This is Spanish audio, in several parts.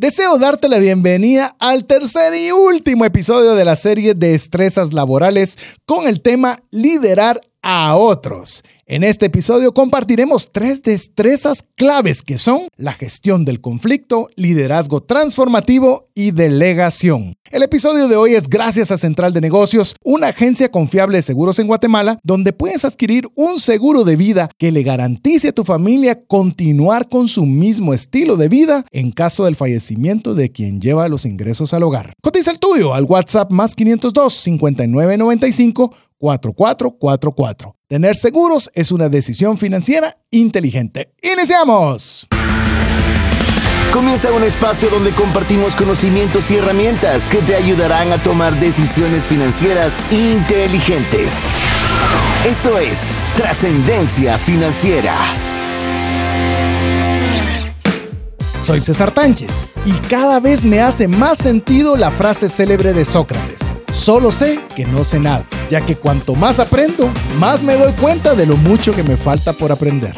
Deseo darte la bienvenida al tercer y último episodio de la serie Destrezas Laborales con el tema Liderar a otros. En este episodio compartiremos tres destrezas claves que son la gestión del conflicto, liderazgo transformativo y delegación. El episodio de hoy es gracias a Central de Negocios, una agencia confiable de seguros en Guatemala, donde puedes adquirir un seguro de vida que le garantice a tu familia continuar con su mismo estilo de vida en caso del fallecimiento de quien lleva los ingresos al hogar. Cotiza el tuyo al WhatsApp más 502 5995 4444. Tener seguros es una decisión financiera inteligente. ¡Iniciamos! Comienza un espacio donde compartimos conocimientos y herramientas que te ayudarán a tomar decisiones financieras inteligentes. Esto es Trascendencia Financiera. Soy César Tánchez y cada vez me hace más sentido la frase célebre de Sócrates. Solo sé que no sé nada, ya que cuanto más aprendo, más me doy cuenta de lo mucho que me falta por aprender.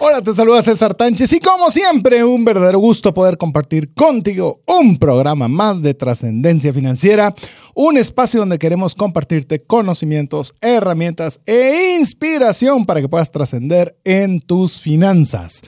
Hola, te saluda César Tánchez y como siempre, un verdadero gusto poder compartir contigo un programa más de trascendencia financiera, un espacio donde queremos compartirte conocimientos, herramientas e inspiración para que puedas trascender en tus finanzas.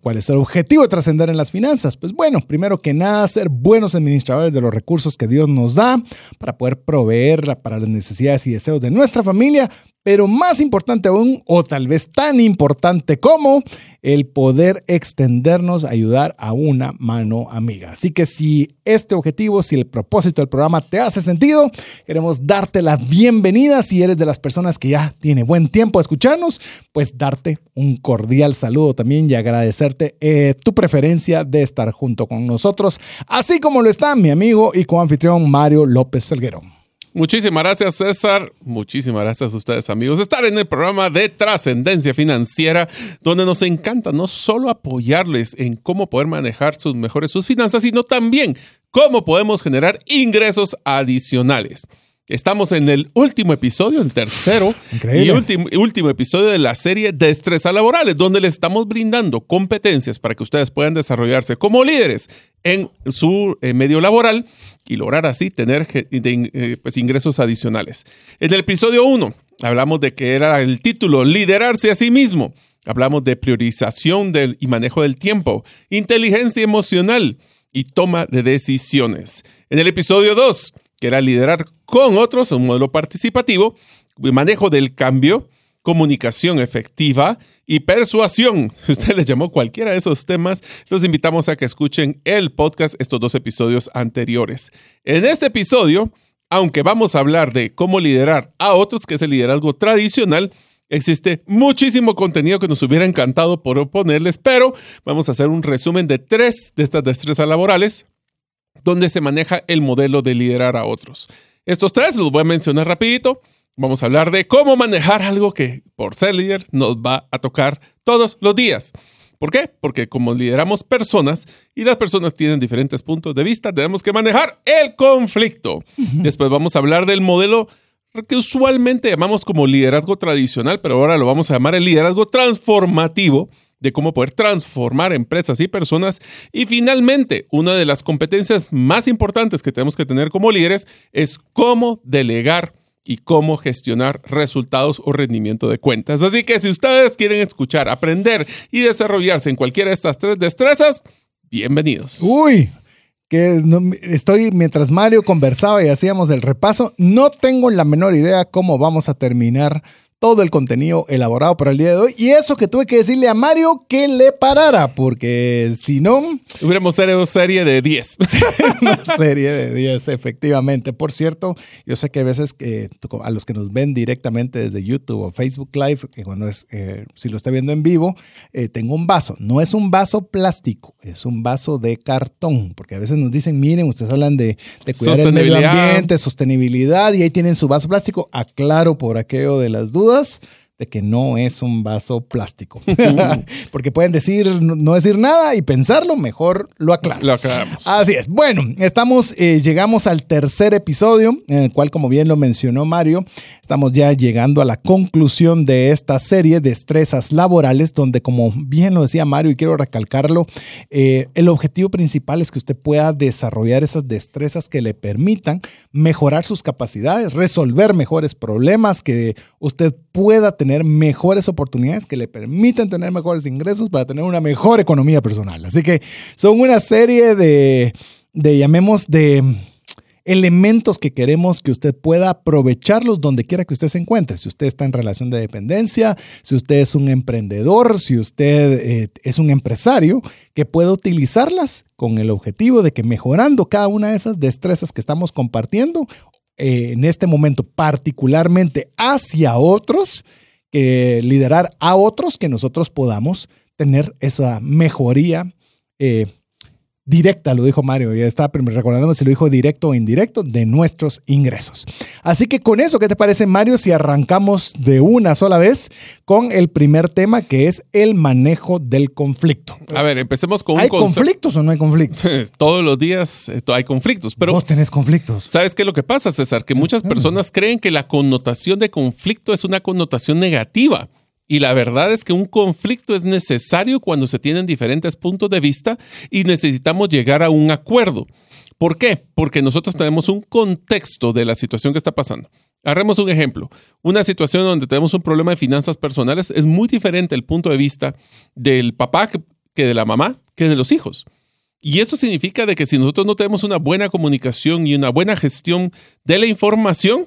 ¿Cuál es el objetivo de trascender en las finanzas? Pues bueno, primero que nada, ser buenos administradores de los recursos que Dios nos da para poder proveer para las necesidades y deseos de nuestra familia, pero más importante aún, o tal vez tan importante como el poder extendernos a ayudar a una mano amiga. Así que si este objetivo, si el propósito del programa te hace sentido, queremos darte la bienvenida. Si eres de las personas que ya tiene buen tiempo de escucharnos, pues darte un cordial saludo también y agradecerte eh, tu preferencia de estar junto con nosotros, así como lo está mi amigo y coanfitrión Mario López Salguero. Muchísimas gracias, César. Muchísimas gracias a ustedes, amigos, estar en el programa de Trascendencia Financiera, donde nos encanta no solo apoyarles en cómo poder manejar sus mejores sus finanzas, sino también cómo podemos generar ingresos adicionales. Estamos en el último episodio, el tercero y último, último episodio de la serie Destreza Laborales, donde les estamos brindando competencias para que ustedes puedan desarrollarse como líderes en su eh, medio laboral y lograr así tener eh, pues, ingresos adicionales. En el episodio 1 hablamos de que era el título Liderarse a sí mismo. Hablamos de priorización del, y manejo del tiempo, inteligencia emocional y toma de decisiones. En el episodio 2 que era liderar con otros, un modelo participativo, manejo del cambio, comunicación efectiva y persuasión. Si usted le llamó cualquiera de esos temas, los invitamos a que escuchen el podcast, estos dos episodios anteriores. En este episodio, aunque vamos a hablar de cómo liderar a otros, que es el liderazgo tradicional, Existe muchísimo contenido que nos hubiera encantado proponerles, pero vamos a hacer un resumen de tres de estas destrezas laborales donde se maneja el modelo de liderar a otros. Estos tres los voy a mencionar rapidito. Vamos a hablar de cómo manejar algo que por ser líder nos va a tocar todos los días. ¿Por qué? Porque como lideramos personas y las personas tienen diferentes puntos de vista, tenemos que manejar el conflicto. Después vamos a hablar del modelo que usualmente llamamos como liderazgo tradicional, pero ahora lo vamos a llamar el liderazgo transformativo de cómo poder transformar empresas y personas. Y finalmente, una de las competencias más importantes que tenemos que tener como líderes es cómo delegar y cómo gestionar resultados o rendimiento de cuentas. Así que si ustedes quieren escuchar, aprender y desarrollarse en cualquiera de estas tres destrezas, bienvenidos. Uy, que estoy mientras Mario conversaba y hacíamos el repaso, no tengo la menor idea cómo vamos a terminar todo el contenido elaborado para el día de hoy. Y eso que tuve que decirle a Mario que le parara, porque si no... Hubiéramos sido serie de 10. Una serie de 10, efectivamente. Por cierto, yo sé que a veces que a los que nos ven directamente desde YouTube o Facebook Live, que cuando es, eh, si lo está viendo en vivo, eh, tengo un vaso. No es un vaso plástico, es un vaso de cartón, porque a veces nos dicen, miren, ustedes hablan de, de cuidar el medio ambiente, sostenibilidad, y ahí tienen su vaso plástico. Aclaro por aquello de las dudas us de que no es un vaso plástico. Porque pueden decir, no decir nada y pensarlo, mejor lo aclaro. Lo aclaramos. Así es. Bueno, estamos, eh, llegamos al tercer episodio, en el cual, como bien lo mencionó Mario, estamos ya llegando a la conclusión de esta serie de destrezas laborales, donde, como bien lo decía Mario, y quiero recalcarlo, eh, el objetivo principal es que usted pueda desarrollar esas destrezas que le permitan mejorar sus capacidades, resolver mejores problemas, que usted pueda tener mejores oportunidades que le permitan tener mejores ingresos para tener una mejor economía personal. Así que son una serie de, de llamemos, de elementos que queremos que usted pueda aprovecharlos donde quiera que usted se encuentre. Si usted está en relación de dependencia, si usted es un emprendedor, si usted eh, es un empresario, que pueda utilizarlas con el objetivo de que mejorando cada una de esas destrezas que estamos compartiendo, eh, en este momento particularmente hacia otros, que liderar a otros, que nosotros podamos tener esa mejoría eh, directa, lo dijo Mario, ya está recordando si lo dijo directo o indirecto, de nuestros ingresos. Así que con eso, ¿qué te parece Mario si arrancamos de una sola vez con el primer tema que es el manejo del conflicto? A ver, empecemos con un ¿Hay conflictos o no hay conflictos? Todos los días eh, hay conflictos, pero... Vos tenés conflictos. ¿Sabes qué es lo que pasa, César? Que muchas personas creen que la connotación de conflicto es una connotación negativa. Y la verdad es que un conflicto es necesario cuando se tienen diferentes puntos de vista y necesitamos llegar a un acuerdo. ¿Por qué? Porque nosotros tenemos un contexto de la situación que está pasando. Haremos un ejemplo. Una situación donde tenemos un problema de finanzas personales es muy diferente el punto de vista del papá que de la mamá que de los hijos. Y eso significa de que si nosotros no tenemos una buena comunicación y una buena gestión de la información,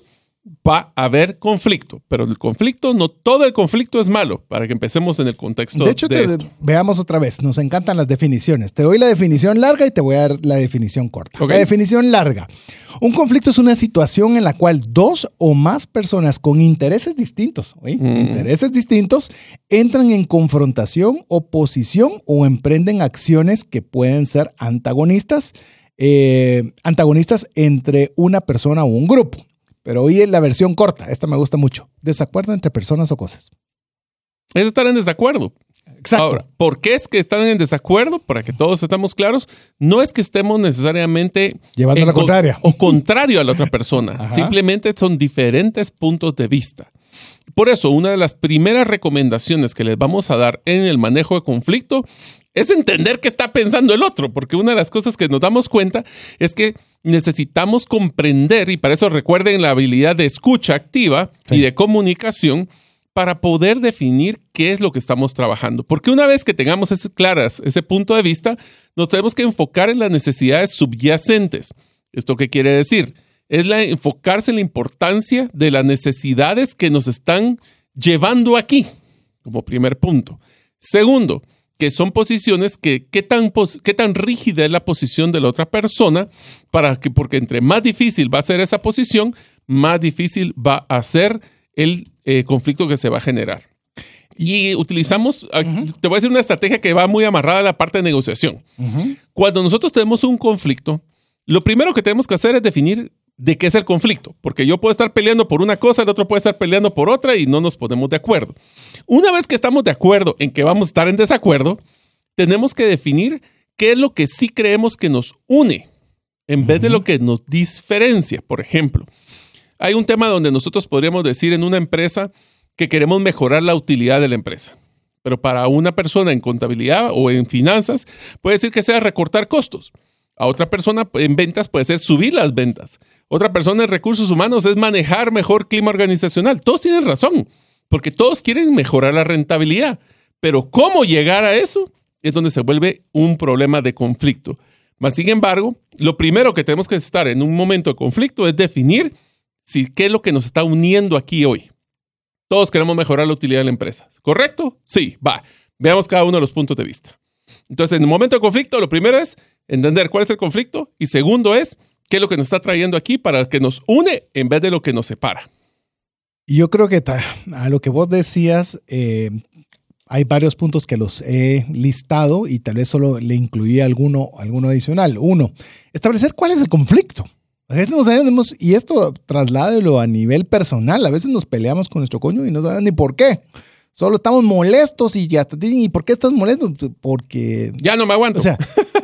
va a haber conflicto, pero el conflicto, no todo el conflicto es malo, para que empecemos en el contexto de hecho, veamos otra vez, nos encantan las definiciones. Te doy la definición larga y te voy a dar la definición corta. La definición larga. Un conflicto es una situación en la cual dos o más personas con intereses distintos, mm. intereses distintos, entran en confrontación, oposición o emprenden acciones que pueden ser antagonistas, eh, antagonistas entre una persona o un grupo. Pero hoy la versión corta, esta me gusta mucho. Desacuerdo entre personas o cosas. Es estar en desacuerdo. Exacto. Ahora, ¿por qué es que están en desacuerdo? Para que todos estemos claros, no es que estemos necesariamente llevando la contraria o contrario a la otra persona. Simplemente son diferentes puntos de vista. Por eso, una de las primeras recomendaciones que les vamos a dar en el manejo de conflicto es entender qué está pensando el otro, porque una de las cosas que nos damos cuenta es que necesitamos comprender, y para eso recuerden la habilidad de escucha activa y de comunicación, para poder definir qué es lo que estamos trabajando. Porque una vez que tengamos ese, claras ese punto de vista, nos tenemos que enfocar en las necesidades subyacentes. ¿Esto qué quiere decir? Es la, enfocarse en la importancia de las necesidades que nos están llevando aquí, como primer punto. Segundo, que son posiciones que qué tan, qué tan rígida es la posición de la otra persona, para que, porque entre más difícil va a ser esa posición, más difícil va a ser el eh, conflicto que se va a generar. Y utilizamos, ah, te voy a decir una estrategia que va muy amarrada a la parte de negociación. Cuando nosotros tenemos un conflicto, lo primero que tenemos que hacer es definir de qué es el conflicto, porque yo puedo estar peleando por una cosa, el otro puede estar peleando por otra y no nos ponemos de acuerdo. Una vez que estamos de acuerdo en que vamos a estar en desacuerdo, tenemos que definir qué es lo que sí creemos que nos une en vez de lo que nos diferencia. Por ejemplo, hay un tema donde nosotros podríamos decir en una empresa que queremos mejorar la utilidad de la empresa. Pero para una persona en contabilidad o en finanzas puede decir que sea recortar costos. A otra persona en ventas puede ser subir las ventas. Otra persona en recursos humanos es manejar mejor clima organizacional. Todos tienen razón, porque todos quieren mejorar la rentabilidad. Pero cómo llegar a eso es donde se vuelve un problema de conflicto. Mas, sin embargo, lo primero que tenemos que estar en un momento de conflicto es definir si, qué es lo que nos está uniendo aquí hoy. Todos queremos mejorar la utilidad de la empresa. ¿Correcto? Sí, va. Veamos cada uno de los puntos de vista. Entonces, en un momento de conflicto, lo primero es entender cuál es el conflicto y segundo es qué es lo que nos está trayendo aquí para que nos une en vez de lo que nos separa. Yo creo que a lo que vos decías, eh, hay varios puntos que los he listado y tal vez solo le incluí alguno, alguno adicional. Uno, establecer cuál es el conflicto. A veces no sabemos, y esto trasládelo a nivel personal, a veces nos peleamos con nuestro coño y no sabemos ni por qué. Solo estamos molestos y hasta dicen, ¿y por qué estás molesto? Porque... Ya no me aguanto. O sea,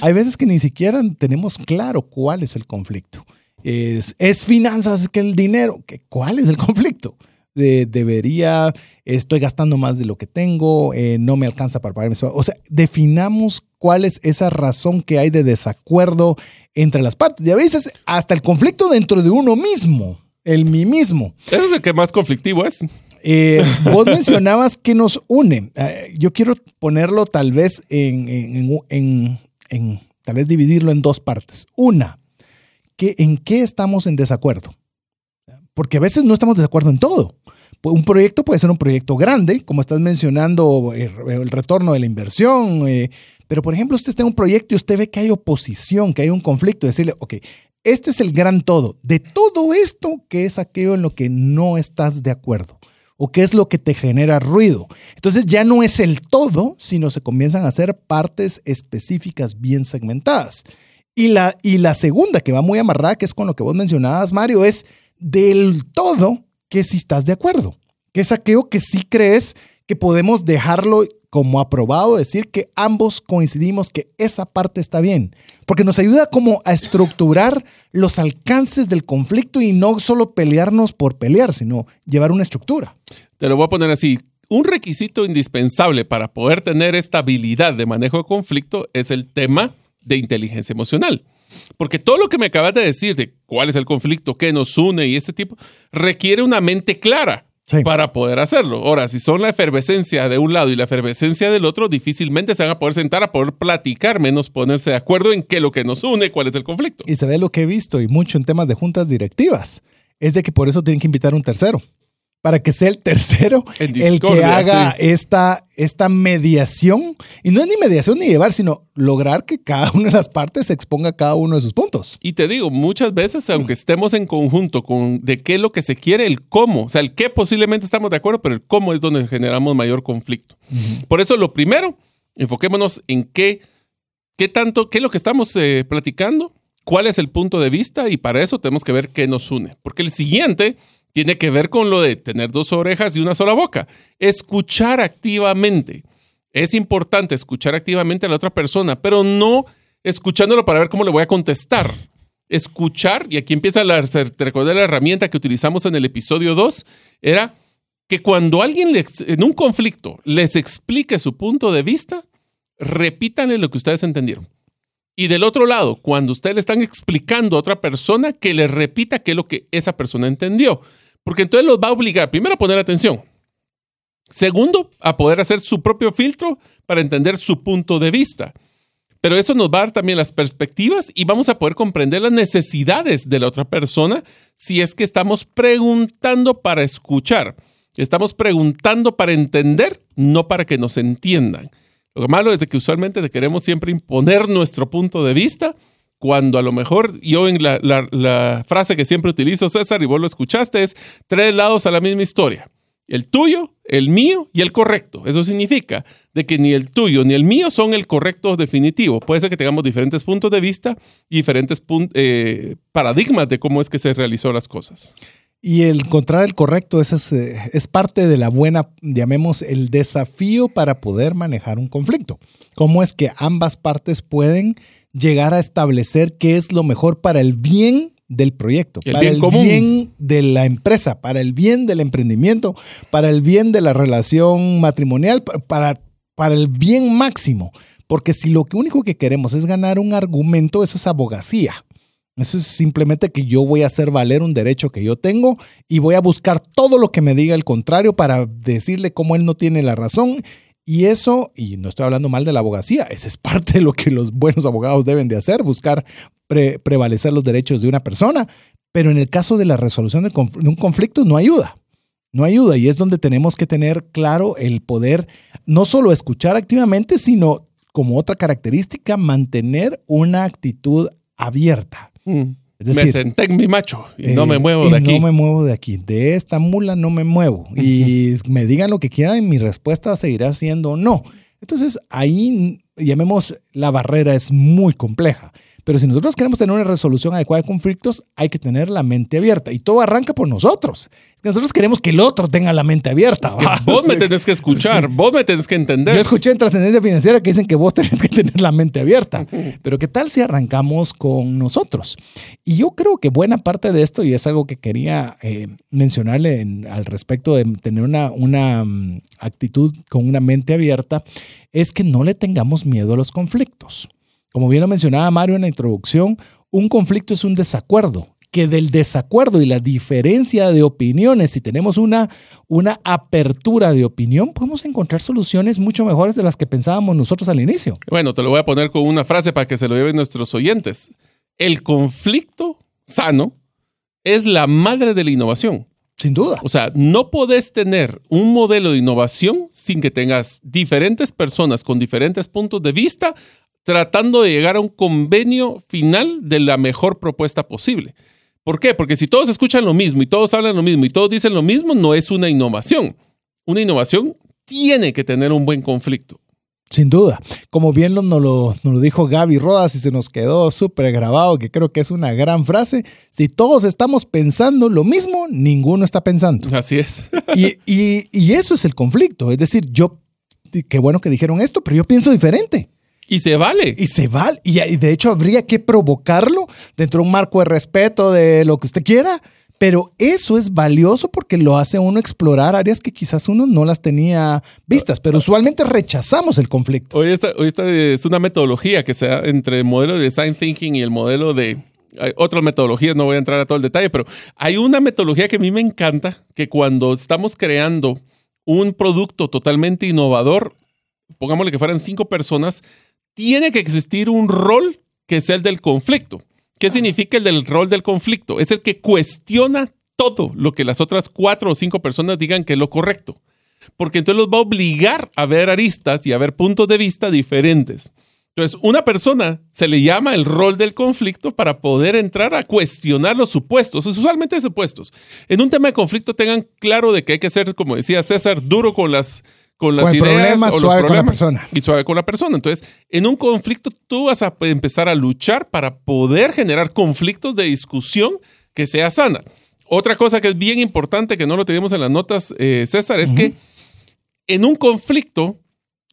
hay veces que ni siquiera tenemos claro cuál es el conflicto. Es, es finanzas que el dinero. ¿Cuál es el conflicto? De, debería, estoy gastando más de lo que tengo, eh, no me alcanza para pagarme. O sea, definamos cuál es esa razón que hay de desacuerdo entre las partes. Y a veces hasta el conflicto dentro de uno mismo, el mí mismo. Ese es el que más conflictivo es. Eh, vos mencionabas que nos une. Eh, yo quiero ponerlo tal vez en, en, en, tal vez dividirlo en dos partes. Una, que en qué estamos en desacuerdo. Porque a veces no estamos de acuerdo en todo. Un proyecto puede ser un proyecto grande, como estás mencionando, el, retorno de la inversión. Eh, pero, por ejemplo, usted está en un proyecto y usted ve que hay oposición, que hay un conflicto. Decirle, ok, este es el gran todo. De todo esto, ¿qué es aquello en lo que no estás de acuerdo? O qué es lo que te genera ruido. Entonces ya no es el todo, sino se comienzan a hacer partes específicas bien segmentadas. Y la, y la segunda, que va muy amarrada, que es con lo que vos mencionabas, Mario, es del todo que si estás de acuerdo, que es aquello que sí crees que podemos dejarlo como aprobado, decir que ambos coincidimos que esa parte está bien, porque nos ayuda como a estructurar los alcances del conflicto y no solo pelearnos por pelear, sino llevar una estructura. Te lo voy a poner así. Un requisito indispensable para poder tener esta habilidad de manejo de conflicto es el tema de inteligencia emocional. Porque todo lo que me acabas de decir de cuál es el conflicto, qué nos une y este tipo, requiere una mente clara para poder hacerlo. Ahora, si son la efervescencia de un lado y la efervescencia del otro, difícilmente se van a poder sentar a poder platicar, menos ponerse de acuerdo en qué es lo que nos une, cuál es el conflicto. Y se ve lo que he visto y mucho en temas de juntas directivas, es de que por eso tienen que invitar a un tercero para que sea el tercero el que haga esta, esta mediación. Y no es ni mediación ni llevar, sino lograr que cada una de las partes exponga cada uno de sus puntos. Y te digo, muchas veces, aunque estemos en conjunto con de qué es lo que se quiere, el cómo, o sea, el qué posiblemente estamos de acuerdo, pero el cómo es donde generamos mayor conflicto. Por eso, lo primero, enfoquémonos en qué, qué tanto, qué es lo que estamos eh, platicando, cuál es el punto de vista, y para eso tenemos que ver qué nos une. Porque el siguiente tiene que ver con lo de tener dos orejas y una sola boca. Escuchar activamente. Es importante escuchar activamente a la otra persona, pero no escuchándolo para ver cómo le voy a contestar. Escuchar, y aquí empieza la, te recordé la herramienta que utilizamos en el episodio 2, era que cuando alguien en un conflicto les explique su punto de vista, repítanle lo que ustedes entendieron. Y del otro lado, cuando ustedes le están explicando a otra persona, que le repita qué es lo que esa persona entendió. Porque entonces los va a obligar, primero, a poner atención. Segundo, a poder hacer su propio filtro para entender su punto de vista. Pero eso nos va a dar también las perspectivas y vamos a poder comprender las necesidades de la otra persona si es que estamos preguntando para escuchar. Estamos preguntando para entender, no para que nos entiendan. Lo malo es que usualmente queremos siempre imponer nuestro punto de vista cuando a lo mejor yo en la, frase que siempre utilizo, César, y vos lo escuchaste, es tres lados a la misma historia. El tuyo, el mío y el correcto. Eso significa de que ni el tuyo ni el mío son el correcto definitivo. Puede ser que tengamos diferentes puntos de vista y diferentes eh, paradigmas de cómo es que se realizó las cosas. Y el encontrar el correcto es, eh, es, parte de la buena, llamemos, el desafío para poder manejar un conflicto. Cómo es que ambas partes pueden llegar a establecer qué es lo mejor para el bien del proyecto, para el bien de la empresa, para el bien del emprendimiento, para el bien de la relación matrimonial, para, para el bien máximo. Porque si lo único que queremos es ganar un argumento, eso es abogacía. Eso es simplemente que yo voy a hacer valer un derecho que yo tengo y voy a buscar todo lo que me diga el contrario para decirle cómo él no tiene la razón y eso, y no estoy hablando mal de la abogacía, esa es parte de lo que los buenos abogados deben de hacer, buscar prevalecer los derechos de una persona, pero en el caso de la resolución de, un conflicto no ayuda. No ayuda y es donde tenemos que tener claro el poder no solo escuchar activamente, sino como otra característica, mantener una actitud abierta. Mm me senté en mi macho y no me eh, muevo de aquí. No me muevo de aquí. De esta mula no me muevo. Y me digan lo que quieran y mi respuesta seguirá siendo no. Entonces ahí llamemos, la barrera es muy compleja. Pero si nosotros queremos tener una resolución adecuada de conflictos, hay que tener la mente abierta. Y todo arranca por nosotros. Nosotros queremos que el otro tenga la mente abierta. vos me tenés que escuchar, vos me tenés que entender. Yo escuché en Trascendencia Financiera que dicen que vos tenés que tener la mente abierta. Pero ¿qué tal si arrancamos con nosotros? Y yo creo que buena parte de esto, y es algo que quería eh, mencionarle al respecto de tener una, una mm, actitud con una mente abierta, es que no le tengamos miedo a los conflictos. Como bien lo mencionaba Mario en la introducción, un conflicto es un desacuerdo, que del desacuerdo y la diferencia de opiniones, si tenemos una, una apertura de opinión, podemos encontrar soluciones mucho mejores de las que pensábamos nosotros al inicio. Bueno, te lo voy a poner con una frase para que se lo lleven nuestros oyentes. El conflicto sano es la madre de la innovación. Sin duda. O sea, no podés tener un modelo de innovación sin que tengas diferentes personas con diferentes puntos de vista tratando de llegar a un convenio final de la mejor propuesta posible. ¿Por qué? Porque si todos escuchan lo mismo y todos hablan lo mismo y todos dicen lo mismo, no es una innovación. Una innovación tiene que tener un buen conflicto. Sin duda. Como bien nos lo, lo dijo Gaby Rodas y se nos quedó súper grabado, que creo que es una gran frase. Si todos estamos pensando lo mismo, ninguno está pensando. Así es. Y, y eso es el conflicto. Es decir, yo, qué bueno que dijeron esto, pero yo pienso diferente. Y se vale. Y se vale. Y, de hecho habría que provocarlo dentro de un marco de respeto, de lo que usted quiera. Pero eso es valioso porque lo hace uno explorar áreas que quizás uno no las tenía vistas, pero usualmente rechazamos el conflicto. Hoy esta, hoy esta es una metodología que se da entre el modelo de design thinking y el modelo de... Hay otras metodologías, no voy a entrar a todo el detalle, pero hay una metodología que a mí me encanta, que cuando estamos creando un producto totalmente innovador, pongámosle que fueran cinco personas, tiene que existir un rol que es el del conflicto. ¿Qué significa el del rol del conflicto? Es el que cuestiona todo lo que las otras cuatro o cinco personas digan que es lo correcto. Porque entonces los va a obligar a ver aristas y a ver puntos de vista diferentes. Entonces, una persona se le llama el rol del conflicto para poder entrar a cuestionar los supuestos, usualmente supuestos. En un tema de conflicto tengan claro de que hay que ser, como decía César, duro con las con las ideas o suave con la persona. Y suave con la persona. Entonces, en un conflicto tú vas a empezar a luchar para poder generar conflictos de discusión que sea sana. Otra cosa que es bien importante que no lo tenemos en las notas, eh, César, es que en un conflicto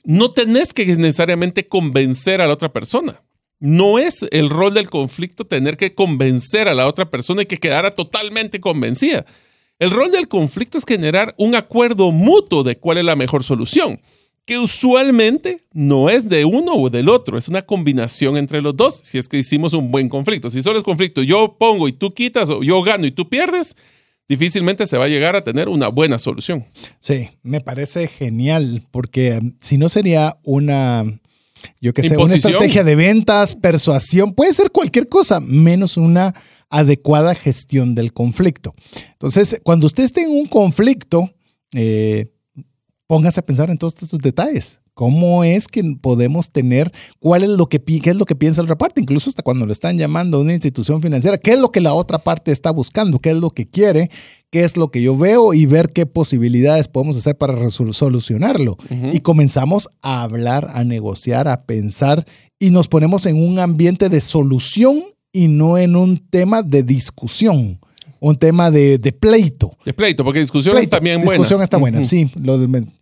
no tenés que necesariamente convencer a la otra persona. No es el rol del conflicto tener que convencer a la otra persona y que quedara totalmente convencida. El rol del conflicto es generar un acuerdo mutuo de cuál es la mejor solución, que usualmente no es de uno o del otro, es una combinación entre los dos, si es que hicimos un buen conflicto. Si solo es conflicto, yo pongo y tú quitas, o yo gano y tú pierdes, difícilmente se va a llegar a tener una buena solución. Sí, me parece genial, porque um, si no sería una, yo que sé, una estrategia de ventas, persuasión, puede ser cualquier cosa, menos una adecuada gestión del conflicto. Entonces, cuando usted esté en un conflicto, eh, póngase a pensar en todos estos detalles. ¿Cómo es que podemos tener, cuál es lo que, qué es lo que piensa la otra parte? Incluso hasta cuando lo están llamando a una institución financiera, ¿qué es lo que la otra parte está buscando? ¿Qué es lo que quiere? ¿Qué es lo que yo veo? Y ver qué posibilidades podemos hacer para solucionarlo. Y comenzamos a hablar, a negociar, a pensar y nos ponemos en un ambiente de solución y no en un tema de discusión, un tema de, pleito. De pleito, porque discusión está también buena. Discusión está buena, sí, lo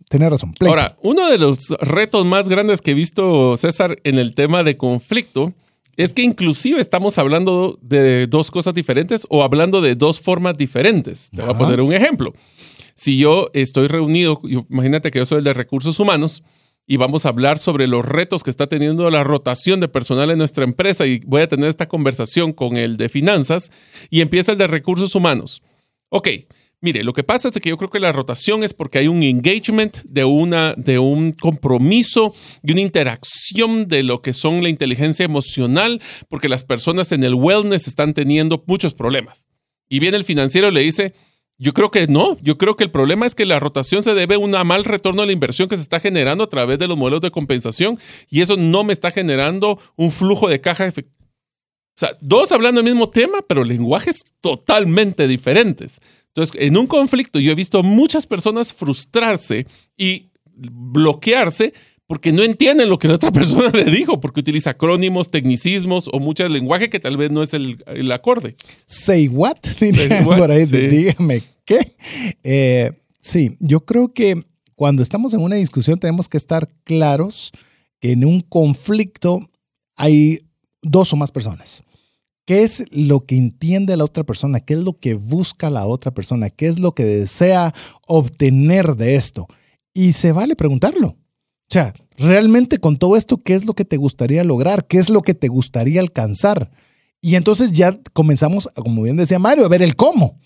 tener razón. Ahora, uno de los retos más grandes que he visto, César, en el tema de conflicto, es que inclusive estamos hablando de dos cosas diferentes o hablando de dos formas diferentes. Te voy a poner un ejemplo. Si yo estoy reunido, imagínate que yo soy el de recursos humanos, y vamos a hablar sobre los retos que está teniendo la rotación de personal en nuestra empresa y voy a tener esta conversación con el de finanzas y empieza el de recursos humanos. Ok, mire, lo que pasa es que yo creo que la rotación es porque hay un engagement de, una, de un compromiso, de una interacción de lo que son la inteligencia emocional, porque las personas en el wellness están teniendo muchos problemas. Y viene el financiero y le dice, yo creo que no. Yo creo que el problema es que la rotación se debe a un mal retorno a la inversión que se está generando a través de los modelos de compensación y eso no me está generando un flujo de caja efectivo. O sea, dos hablando del mismo tema, pero lenguajes totalmente diferentes. Entonces, en un conflicto yo he visto muchas personas frustrarse y bloquearse porque no entienden lo que la otra persona le dijo, porque utiliza acrónimos, tecnicismos o mucho lenguaje que tal vez no es el, el acorde. Say what? Diría what, por ahí, sí. dígame qué. Eh, sí, yo creo que cuando estamos en una discusión tenemos que estar claros que en un conflicto hay dos o más personas. ¿Qué es lo que entiende la otra persona? ¿Qué es lo que busca la otra persona? ¿Qué es lo que desea obtener de esto? Y se vale preguntarlo. O sea, realmente con todo esto, ¿qué es lo que te gustaría lograr? ¿Qué es lo que te gustaría alcanzar? Y entonces ya comenzamos, como bien decía Mario, a ver el cómo.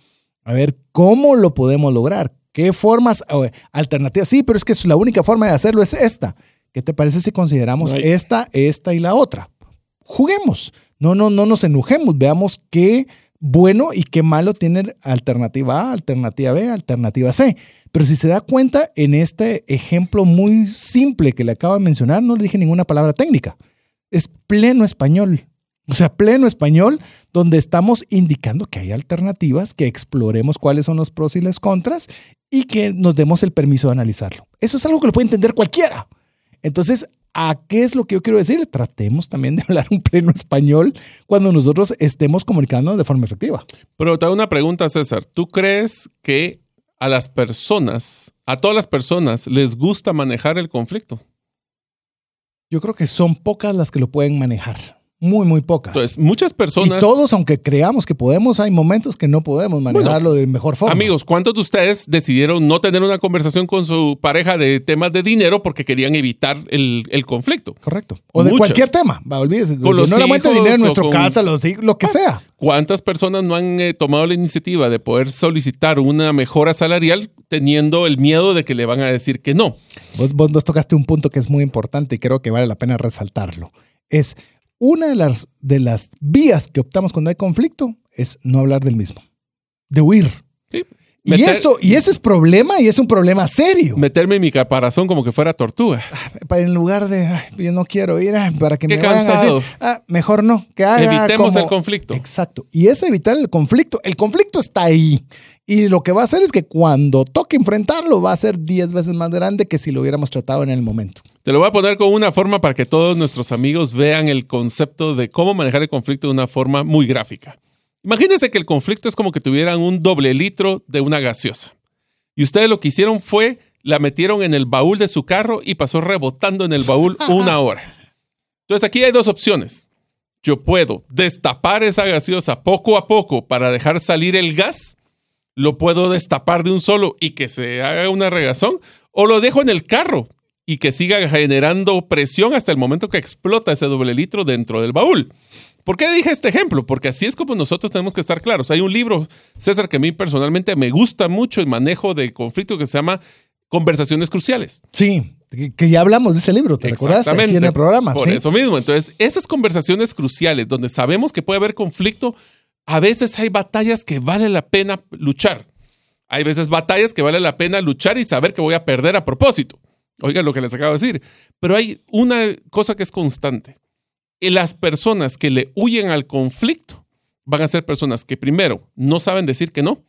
A ver cómo lo podemos lograr. ¿Qué formas alternativas? Sí, pero es que la única forma de hacerlo es esta. ¿Qué te parece si consideramos Right. esta, esta y la otra? Juguemos. No, no, no nos enojemos. Veamos qué bueno y qué malo tiene alternativa A, alternativa B, alternativa C. Pero si se da cuenta, en este ejemplo muy simple que le acabo de mencionar, no le dije ninguna palabra técnica. Es pleno español. O sea, pleno español, donde estamos indicando que hay alternativas, que exploremos cuáles son los pros y las contras y que nos demos el permiso de analizarlo. Eso es algo que lo puede entender cualquiera. Entonces, ¿a qué es lo que yo quiero decir? Tratemos también de hablar un pleno español cuando nosotros estemos comunicándonos de forma efectiva. Pero te hago una pregunta, César. ¿Tú crees que a las personas, a todas las personas, les gusta manejar el conflicto? Yo creo que son pocas las que lo pueden manejar. Muy, muy pocas. Entonces, muchas personas... y todos, aunque creamos que podemos, hay momentos que no podemos manejarlo de mejor forma. Amigos, ¿cuántos de ustedes decidieron no tener una conversación con su pareja de temas de dinero porque querían evitar el, el conflicto? Correcto. O de Muchas. cualquier tema. Va, olvídese. Con los no hijos dinero en nuestra con- casa, los lo que sea. ¿Cuántas personas no han eh, tomado la iniciativa de poder solicitar una mejora salarial teniendo el miedo de que le van a decir que no? Vos, vos, vos tocaste un punto que es muy importante y creo que vale la pena resaltarlo. Es una de las, de las vías que optamos cuando hay conflicto es no hablar del mismo, de huir. Sí. Y, Meter- eso, y ese es problema y es un problema serio. Meterme en mi caparazón como que fuera tortuga. Pa- En lugar de, "Ay, yo no quiero ir, para que Qué me vayan a cansado. decir, "Ah, mejor no, que haga Evitemos como-". el conflicto. Exacto. Y es evitar el conflicto. El conflicto está ahí. Y lo que va a hacer es que cuando toque enfrentarlo va a ser 10 veces más grande que si lo hubiéramos tratado en el momento. Te lo voy a poner con una forma para que todos nuestros amigos vean el concepto de cómo manejar el conflicto de una forma muy gráfica. Imagínense que el conflicto es como que tuvieran un doble litro de una gaseosa. Y ustedes lo que hicieron fue la metieron en el baúl de su carro y pasó rebotando en el baúl una hora. Entonces aquí hay dos opciones. Yo puedo destapar esa gaseosa poco a poco para dejar salir el gas. Lo puedo destapar de un solo y que se haga una regazón. O lo dejo en el carro y que siga generando presión hasta el momento que explota ese doble litro dentro del baúl. ¿Por qué dije este ejemplo? Porque así es como nosotros tenemos que estar claros. Hay un libro, César, que a mí personalmente me gusta mucho el manejo de conflicto que se llama Conversaciones Cruciales. Sí, que, ya hablamos de ese libro, ¿te recuerdas? Aquí en el programa. Por sí. eso mismo. Entonces, esas conversaciones cruciales donde sabemos que puede haber conflicto, a veces hay batallas que vale la pena luchar. Hay veces batallas que vale la pena luchar y saber que voy a perder a propósito. Oigan lo que les acabo de decir. Pero hay una cosa que es constante. Y las personas que le huyen al conflicto van a ser personas que primero no saben decir que no.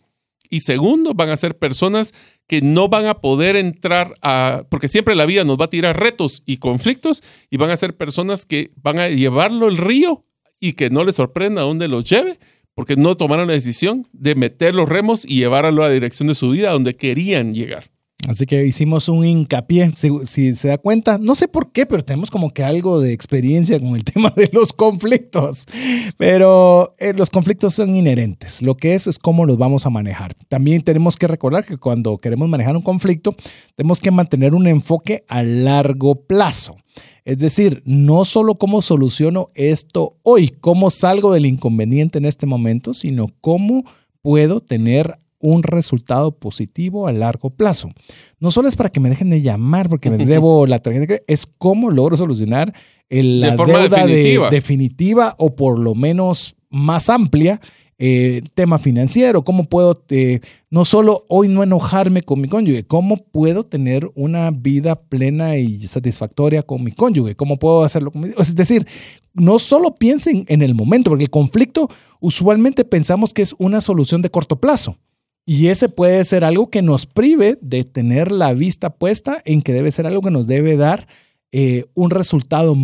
Y segundo, van a ser personas que no van a poder entrar a, porque siempre la vida nos va a tirar retos y conflictos, y van a ser personas que van a llevarlo el río y que no les sorprenda dónde los lleve, porque no tomaron la decisión de meter los remos y llevarlo a la dirección de su vida, donde querían llegar. Así que hicimos un hincapié, si, se da cuenta, no sé por qué, pero tenemos como que algo de experiencia con el tema de los conflictos, pero eh, los conflictos son inherentes, lo que es es cómo los vamos a manejar. También tenemos que recordar que cuando queremos manejar un conflicto, tenemos que mantener un enfoque a largo plazo. Es decir, no solo cómo soluciono esto hoy, cómo salgo del inconveniente en este momento, sino cómo puedo tener un resultado positivo a largo plazo. No solo es para que me dejen de llamar porque me debo la tarjeta, es cómo logro solucionar el- la De deuda de- definitiva. definitiva o por lo menos más amplia eh, tema financiero, cómo puedo eh, no solo hoy no enojarme con mi cónyuge, cómo puedo tener una vida plena y satisfactoria con mi cónyuge, cómo puedo hacerlo. con mi- Es decir, no solo piensen en el momento, porque el conflicto usualmente pensamos que es una solución de corto plazo. Y ese puede ser algo que nos prive de tener la vista puesta en que debe ser algo que nos debe dar eh, un resultado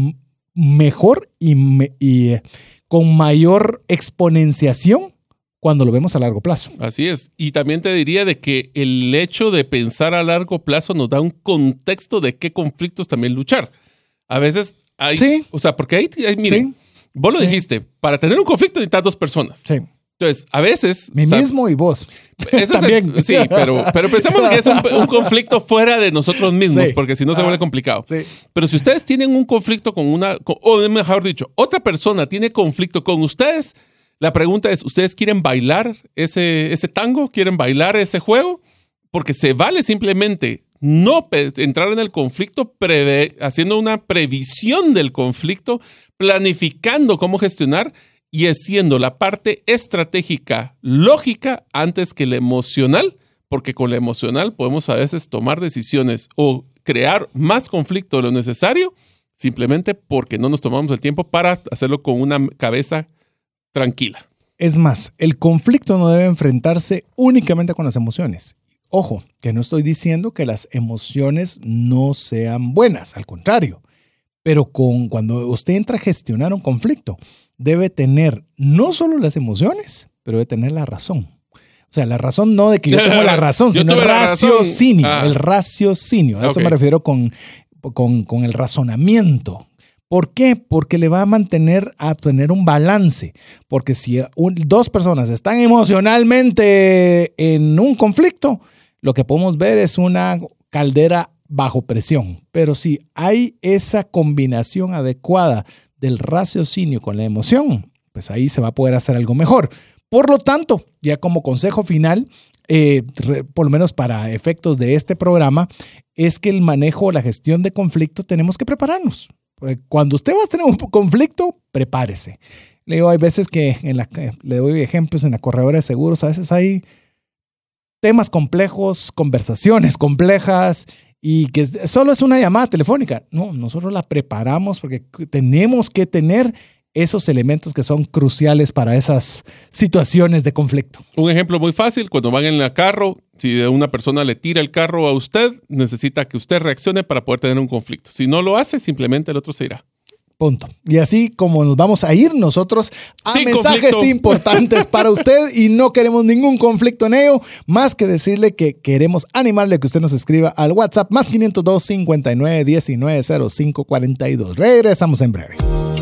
mejor y, y eh, con mayor exponenciación cuando lo vemos a largo plazo. Así es. Y también te diría de que el hecho de pensar a largo plazo nos da un contexto de qué conflictos también luchar. A veces hay, Sí. o sea, porque ahí, ahí miren, vos lo Sí. dijiste, para tener un conflicto necesitas dos personas. Sí. Entonces, a veces... Mi mismo y vos. ese es el- También. sí, pero, pero pensemos que es un, un conflicto fuera de nosotros mismos, Sí. porque si no se vuelve complicado. sí. Pero si ustedes tienen un conflicto con una, con- o mejor dicho, otra persona tiene conflicto con ustedes, la pregunta es, ¿ustedes quieren bailar ese, ese tango? ¿Quieren bailar ese juego? Porque se vale simplemente no entrar en el conflicto haciendo una previsión del conflicto, planificando cómo gestionar y haciendo la parte estratégica lógica antes que la emocional, porque con la emocional podemos a veces tomar decisiones o crear más conflicto de lo necesario simplemente porque no nos tomamos el tiempo para hacerlo con una cabeza tranquila. Es más, el conflicto no debe enfrentarse únicamente con las emociones. Ojo, que no estoy diciendo que las emociones no sean buenas, al contrario. Pero con, cuando usted entra a gestionar un conflicto, debe tener no solo las emociones, pero debe tener la razón. O sea, la razón no de que yo tengo la razón, sino el raciocinio. Ah. El raciocinio. A eso me refiero con, con, con el razonamiento. ¿Por qué? Porque le va a mantener a tener un balance. Porque si un- dos personas están emocionalmente en un conflicto, lo que podemos ver es una caldera bajo presión. Pero si hay esa combinación adecuada del raciocinio con la emoción, pues ahí se va a poder hacer algo mejor. Por lo tanto, ya como consejo final, eh, por lo menos para efectos de este programa, es que el manejo o la gestión de conflicto tenemos que prepararnos. Porque Cuando usted va a tener un conflicto, prepárese. Le digo, hay veces que en la, que- le doy ejemplos en la corredora de seguros, a veces hay temas complejos, conversaciones complejas y que solo es una llamada telefónica. No, nosotros la preparamos porque tenemos que tener esos elementos que son cruciales para esas situaciones de conflicto. Un ejemplo muy fácil, cuando van en el carro, si una persona le tira el carro a usted, necesita que usted reaccione para poder tener un conflicto. Si no lo hace, simplemente el otro se irá. Punto. Y así como nos vamos a ir nosotros a Sin mensajes conflicto. importantes para usted y no queremos ningún conflicto en ello, más que decirle que queremos animarle a que usted nos escriba al WhatsApp más 502 59 19 05 42. Regresamos en breve.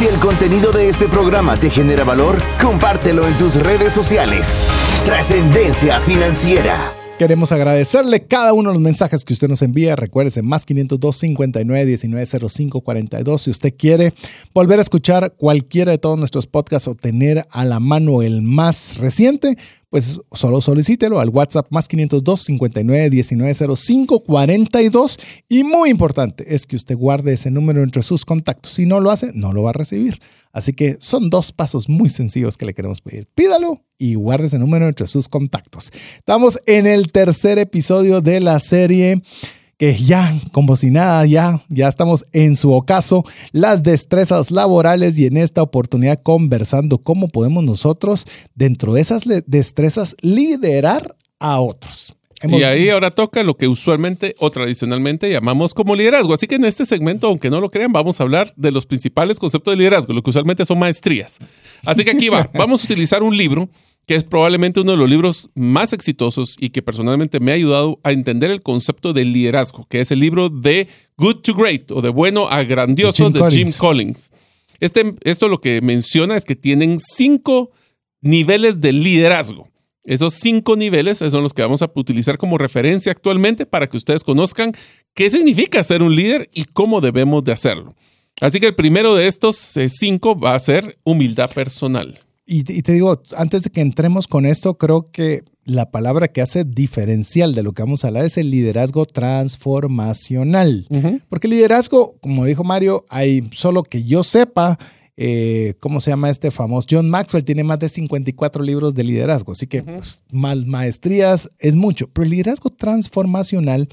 Si el contenido de este programa te genera valor, compártelo en tus redes sociales. Trascendencia financiera. Queremos agradecerle cada uno de los mensajes que usted nos envía. Recuérdese, más 502 59 19 05 42. Si usted quiere volver a escuchar cualquiera de todos nuestros podcasts o tener a la mano el más reciente, pues solo solicítelo al WhatsApp más 502 59 19 05 42. Y muy importante es que usted guarde ese número entre sus contactos. Si no lo hace, no lo va a recibir. Así que son dos pasos muy sencillos que le queremos pedir. Pídalo y guarde ese número entre sus contactos. Estamos en el tercer episodio de la serie que ya, como si nada, ya, ya estamos en su ocaso, las destrezas laborales y en esta oportunidad conversando cómo podemos nosotros, dentro de esas destrezas, liderar a otros. Y ahí ahora toca lo que usualmente o tradicionalmente llamamos como liderazgo. Así que en este segmento, aunque no lo crean, vamos a hablar de los principales conceptos de liderazgo, lo que usualmente son maestrías. Así que aquí va. Vamos a utilizar un libro que es probablemente uno de los libros más exitosos y que personalmente me ha ayudado a entender el concepto del liderazgo, que es el libro de Good to Great o de bueno a grandioso de Jim, Collins. Este, esto lo que menciona es que tienen cinco niveles de liderazgo. Esos cinco niveles son los que vamos a utilizar como referencia actualmente para que ustedes conozcan qué significa ser un líder y cómo debemos de hacerlo. Así que el primero de estos eh, cinco va a ser humildad personal. Y, te digo, antes de que entremos con esto, creo que la palabra que hace diferencial de lo que vamos a hablar es el liderazgo transformacional. Porque liderazgo, como dijo Mario, hay solo que yo sepa, eh, ¿cómo se llama este famoso? John Maxwell tiene más de 54 libros de liderazgo, así que pues, mal maestrías es mucho, pero el liderazgo transformacional,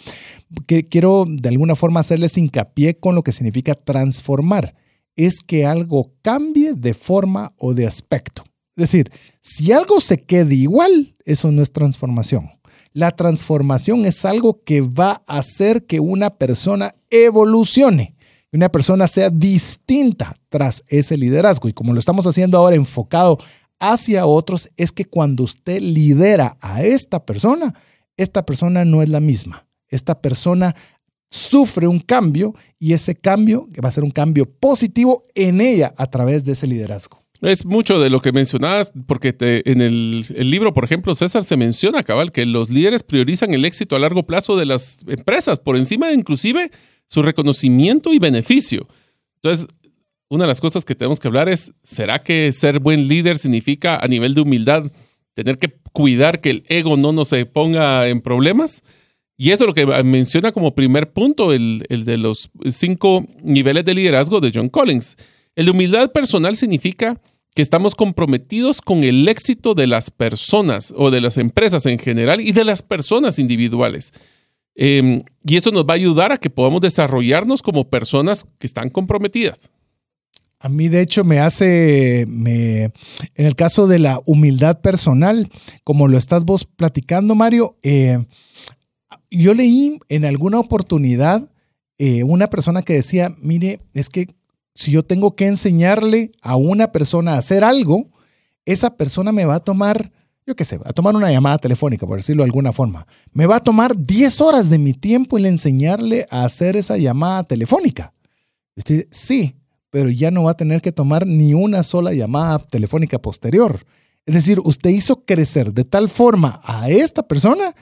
que quiero de alguna forma hacerles hincapié con lo que significa transformar, es que algo cambie de forma o de aspecto. Es decir, si algo se quede igual, eso no es transformación. La transformación es algo que va a hacer que una persona evolucione una persona sea distinta tras ese liderazgo. Y como lo estamos haciendo ahora enfocado hacia otros, es que cuando usted lidera a esta persona, esta persona no es la misma. Esta persona sufre un cambio y ese cambio va a ser un cambio positivo en ella a través de ese liderazgo. Es mucho de lo que mencionabas, porque en el, libro, por ejemplo, César se menciona, cabal, que los líderes priorizan el éxito a largo plazo de las empresas, por encima de inclusive su reconocimiento y beneficio. Entonces, una de las cosas que tenemos que hablar es, ¿será que ser buen líder significa a nivel de humildad tener que cuidar que el ego no nos se ponga en problemas? Y eso es lo que menciona como primer punto el de los cinco niveles de liderazgo de John Collins. El humildad personal significa que estamos comprometidos con el éxito de las personas o de las empresas en general y de las personas individuales. Em, y eso nos va a ayudar a que podamos desarrollarnos como personas que están comprometidas. A mí, de hecho, me hace, me, en el caso de la humildad personal, como lo estás vos platicando, Mario, eh, yo leí en alguna oportunidad eh, una persona que decía, mire, es que si yo tengo que enseñarle a una persona a hacer algo, esa persona me va a tomar yo qué sé, a tomar una llamada telefónica, por decirlo de alguna forma. Me va a tomar 10 horas de mi tiempo el enseñarle a hacer esa llamada telefónica. Usted, sí, pero ya no va a tener que tomar ni una sola llamada telefónica posterior. Es decir, usted hizo crecer de tal forma a esta persona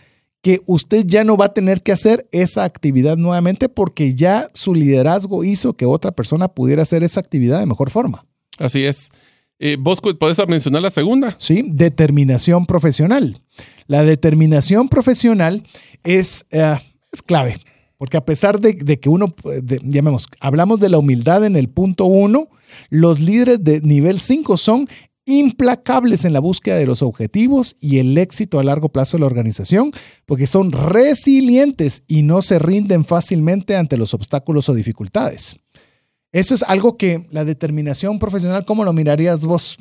que usted ya no va a tener que hacer esa actividad nuevamente porque ya su liderazgo hizo que otra persona pudiera hacer esa actividad de mejor forma. Así es. Eh, ¿Vos podés mencionar la segunda? Sí, determinación profesional. La determinación profesional es, eh, es clave, porque a pesar de, que uno, llamemos, hablamos de la humildad en el punto uno, los líderes de nivel 5 son implacables en la búsqueda de los objetivos y el éxito a largo plazo de la organización, porque son resilientes y no se rinden fácilmente ante los obstáculos o dificultades. Eso es algo que la determinación profesional, ¿cómo lo mirarías vos?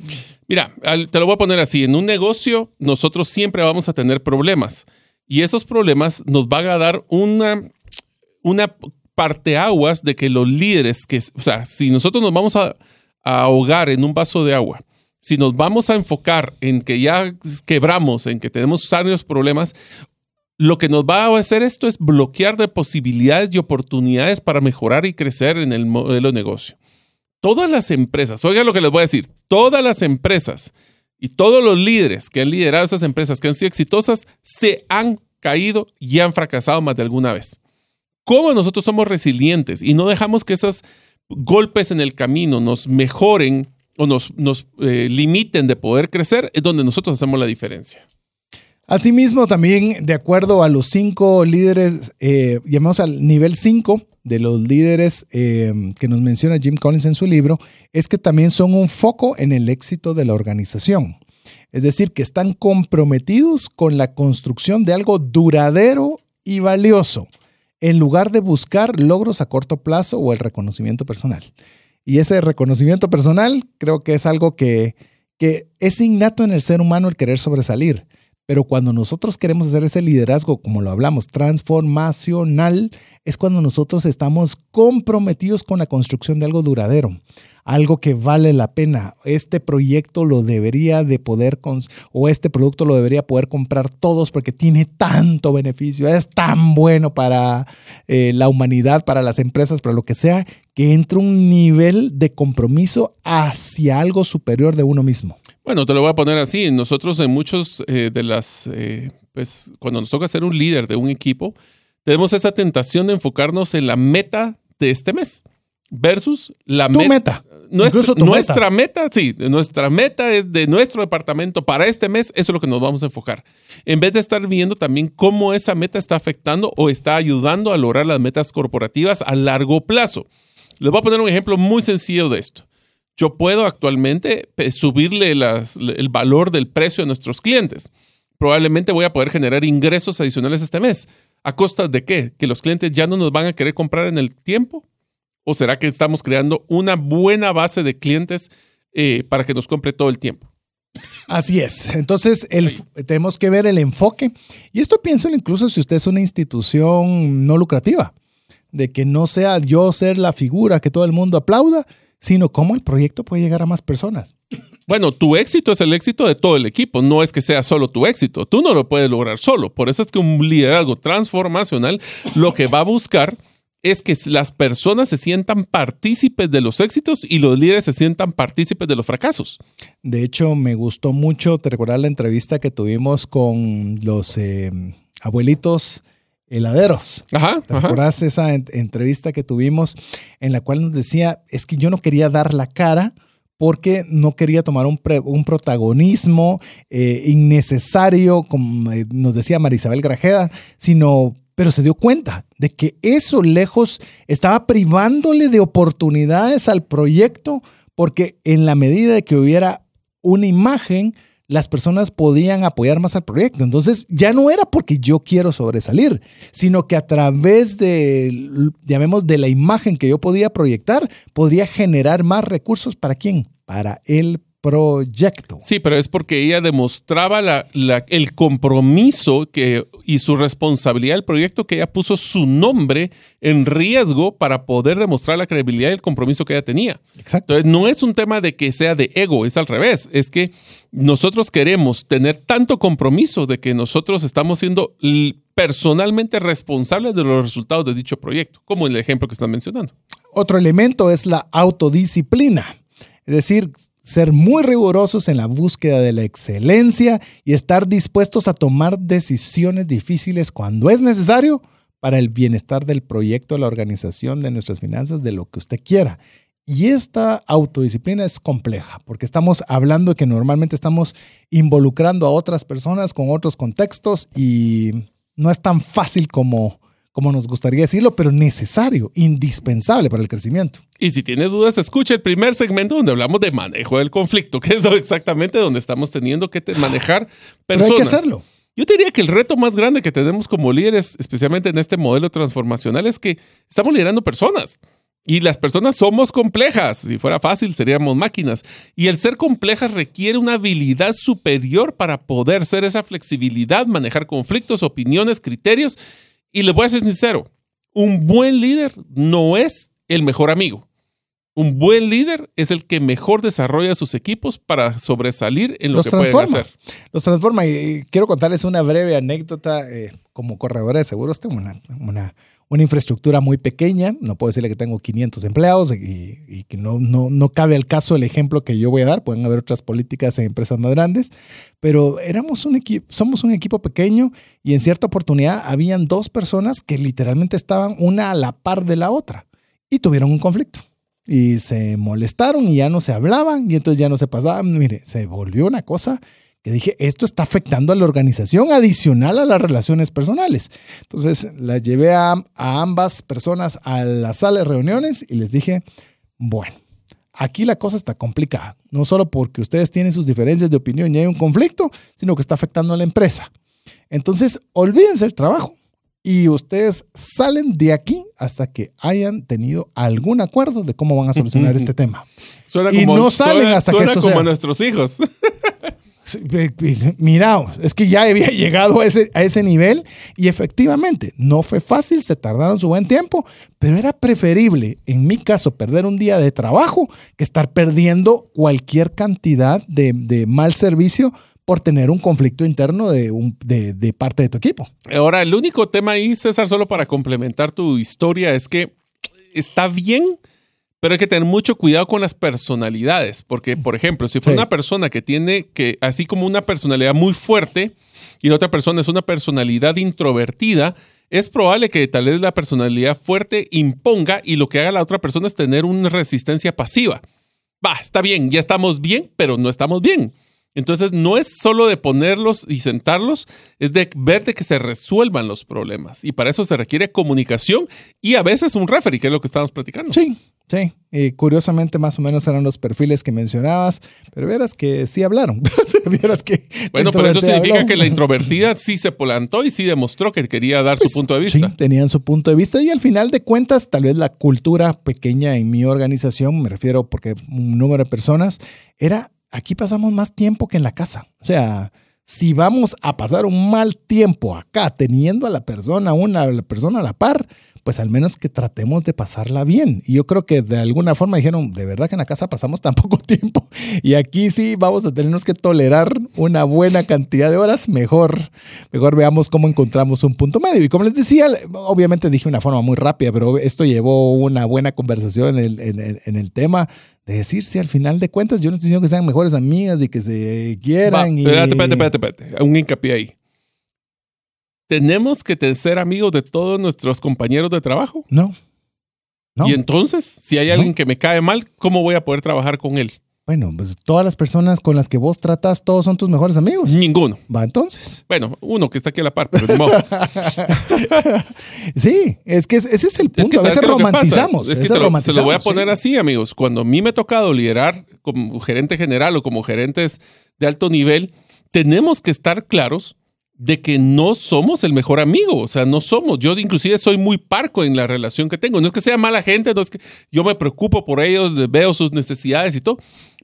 Mira, te lo voy a poner así. En un negocio, nosotros siempre vamos a tener problemas. Y esos problemas nos van a dar una, una parteaguas de que los líderes, que, o sea, si nosotros nos vamos a, a ahogar en un vaso de agua, si nos vamos a enfocar en que ya quebramos, en que tenemos serios problemas, lo que nos va a hacer esto es bloquear de posibilidades y oportunidades para mejorar y crecer en el modelo de negocio. Todas las empresas, oigan lo que les voy a decir, todas las empresas y todos los líderes que han liderado esas empresas que han sido exitosas se han caído y han fracasado más de alguna vez. ¿Cómo nosotros somos resilientes y no dejamos que esos golpes en el camino nos mejoren o nos, eh, limiten de poder crecer? Es donde nosotros hacemos la diferencia. Asimismo, también de acuerdo a los cinco líderes, eh, llamamos al nivel 5 de los líderes eh, que nos menciona Jim Collins en su libro, es que también son un foco en el éxito de la organización. Es decir, que están comprometidos con la construcción de algo duradero y valioso, en lugar de buscar logros a corto plazo o el reconocimiento personal. Y ese reconocimiento personal creo que es algo que, que es innato en el ser humano el querer sobresalir. Pero cuando nosotros queremos hacer ese liderazgo, como lo hablamos, transformacional, es cuando nosotros estamos comprometidos con la construcción de algo duradero, algo que vale la pena. Este proyecto lo debería de poder, o este producto lo debería poder comprar todos porque tiene tanto beneficio, es tan bueno para eh, la humanidad, para las empresas, para lo que sea, que entra un nivel de compromiso hacia algo superior de uno mismo. Bueno, te lo voy a poner así. Nosotros en muchos eh, de las, eh, pues cuando nos toca ser un líder de un equipo, tenemos esa tentación de enfocarnos en la meta de este mes versus la tu meta. Nuestra, nuestra meta. sí, nuestra meta es de nuestro departamento para este mes, eso es lo que nos vamos a enfocar. En vez de estar viendo también cómo esa meta está afectando o está ayudando a lograr las metas corporativas a largo plazo. Les voy a poner un ejemplo muy sencillo de esto yo puedo actualmente eh, subirle el valor del precio a nuestros clientes. Probablemente voy a poder generar ingresos adicionales este mes. ¿A costa de qué? ¿Que los clientes ya no nos van a querer comprar en el tiempo? ¿O será que estamos creando una buena base de clientes eh, para que nos compre todo el tiempo? Así es. Entonces, tenemos que ver el enfoque. Y esto pienso incluso si usted es una institución no lucrativa, de que no sea yo ser la figura que todo el mundo aplauda, sino cómo el proyecto puede llegar a más personas. Bueno, tu éxito es el éxito de todo el equipo, no es que sea solo tu éxito, tú no lo puedes lograr solo. Por eso es que un liderazgo transformacional lo que va a buscar es que las personas se sientan partícipes de los éxitos y los líderes se sientan partícipes de los fracasos. De hecho, me gustó mucho, te recuerdas la entrevista que tuvimos con los eh, abuelitos heladeros. Ajá, ¿Te acuerdas esa entrevista que tuvimos en la cual nos decía, es que yo no quería dar la cara porque no quería tomar un, protagonismo eh, innecesario, como eh, nos decía Marisabel Grajeda, sino, pero se dio cuenta de que eso lejos estaba privándole de oportunidades al proyecto, porque en la medida de que hubiera una imagen, las personas podían apoyar más al proyecto. Entonces ya no era porque yo quiero sobresalir, sino que a través de, llamemos, de la imagen que yo podía proyectar, podría generar más recursos para quién? Para el proyecto. Sí, pero es porque ella demostraba la, el compromiso que, y su responsabilidad del proyecto, que ella puso su nombre en riesgo para poder demostrar la credibilidad y el compromiso que ella tenía. Exacto. Entonces, no es un tema de que sea de ego, es al revés. Es que nosotros queremos tener tanto compromiso de que nosotros estamos siendo personalmente responsables de los resultados de dicho proyecto, como en el ejemplo que están mencionando. Otro elemento es la autodisciplina. Es decir, ser muy rigurosos en la búsqueda de la excelencia y estar dispuestos a tomar decisiones difíciles cuando es necesario para el bienestar del proyecto, la organización, de nuestras finanzas, de lo que usted quiera. Y esta autodisciplina es compleja porque estamos hablando de que normalmente estamos involucrando a otras personas con otros contextos y no es tan fácil como como nos gustaría decirlo, pero necesario, indispensable para el crecimiento. Y si tiene dudas, escuche el primer segmento donde hablamos de manejo del conflicto, que es exactamente donde estamos teniendo que manejar personas. hay que hacerlo. Yo diría que el reto más grande que tenemos como líderes, especialmente en este modelo transformacional, es que estamos liderando personas. Y las personas somos complejas. Si fuera fácil, seríamos máquinas. Y el ser complejas requiere una habilidad superior para poder ser esa flexibilidad, manejar conflictos, opiniones, criterios y les voy a ser sincero, un buen líder no es el mejor amigo. Un buen líder es el que mejor desarrolla sus equipos para sobresalir en lo que pueden hacer. Los transforma. Y quiero contarles una breve anécdota. Eh, como corredora de seguros tengo una, una una infraestructura muy pequeña, no puedo decirle que tengo 500 empleados y, que no, no, no, cabe al caso el ejemplo que yo voy a dar, pueden haber otras políticas en empresas más grandes, pero éramos un equipo, somos un equipo pequeño y en cierta oportunidad habían dos personas que literalmente estaban una a la par de la otra y tuvieron un conflicto. Y se molestaron y ya no se hablaban y entonces ya no se pasaban. Mire, se volvió una cosa que dije, esto está afectando a la organización adicional a las relaciones personales. Entonces las llevé a, ambas personas a la sala de reuniones y les dije, bueno, aquí la cosa está complicada, no solo porque ustedes tienen sus diferencias de opinión y hay un conflicto, sino que está afectando a la empresa. Entonces, olvídense el trabajo y ustedes salen de aquí hasta que hayan tenido algún acuerdo de cómo van a solucionar este tema. y no salen hasta que esto como a nuestros hijos. mira, es que ya había llegado a ese, a ese nivel y efectivamente no fue fácil, se tardaron su buen tiempo, pero era preferible, en mi caso, perder un día de trabajo que estar perdiendo cualquier cantidad de, de mal servicio por tener un conflicto interno de, un, de, de parte de tu equipo. Ahora, el único tema ahí, César, solo para complementar tu historia, es que está bien pero hay que tener mucho cuidado con las personalidades, porque, por ejemplo, si fue una persona que tiene que, así como una personalidad muy fuerte y la otra persona es una personalidad introvertida, es probable que tal vez la personalidad fuerte imponga y lo que haga la otra persona es tener una resistencia pasiva. Va, está bien, ya estamos bien, pero no estamos bien. Entonces, no es solo de ponerlos y sentarlos, es de ver de que se resuelvan los problemas. Y para eso se requiere comunicación y a veces un referee, que es lo que estamos platicando. Sí, sí. Y curiosamente, más o menos eran los perfiles que mencionabas, pero verás que sí hablaron. que bueno, pero eso significa que la introvertida sí se polantó y sí demostró que quería dar su pues, punto de vista. Sí, tenían su punto de vista y al final de cuentas, tal vez la cultura pequeña en mi organización, me refiero porque un número de personas, era aquí pasamos más tiempo que en la casa. O sea, si vamos a pasar un mal tiempo acá teniendo a la persona, una la persona a la par, pues al menos que tratemos de pasarla bien. Y yo creo que de alguna forma dijeron, de verdad que en la casa pasamos tan poco tiempo y aquí sí vamos a tenernos que tolerar una buena cantidad de horas, mejor, mejor veamos cómo encontramos un punto medio. Y como les decía, obviamente dije una forma muy rápida, pero esto llevó una buena conversación en el, en el tema de decir si al final de cuentas yo no estoy diciendo que sean mejores amigas y que se quieran. y... Espérate, espérate, espérate, Un hincapié ahí. ¿Tenemos que ser amigos de todos nuestros compañeros de trabajo? No. Y entonces, si hay alguien que me cae mal, ¿cómo voy a poder trabajar con él? Bueno, pues todas las personas con las que vos tratas, todos son tus mejores amigos. Ninguno. Va entonces. Bueno, uno que está aquí a la par, pero de modo. sí, es que ese es el punto. a veces romantizamos. Es que te lo, se lo voy a poner así, amigos. Cuando a mí me ha tocado liderar como gerente general o como gerentes de alto nivel, tenemos que estar claros de que no somos el mejor amigo, o sea, no somos. Yo inclusive soy muy parco en la relación que tengo. No es que sea mala gente, no es que yo me preocupo por ellos, veo sus necesidades y todo,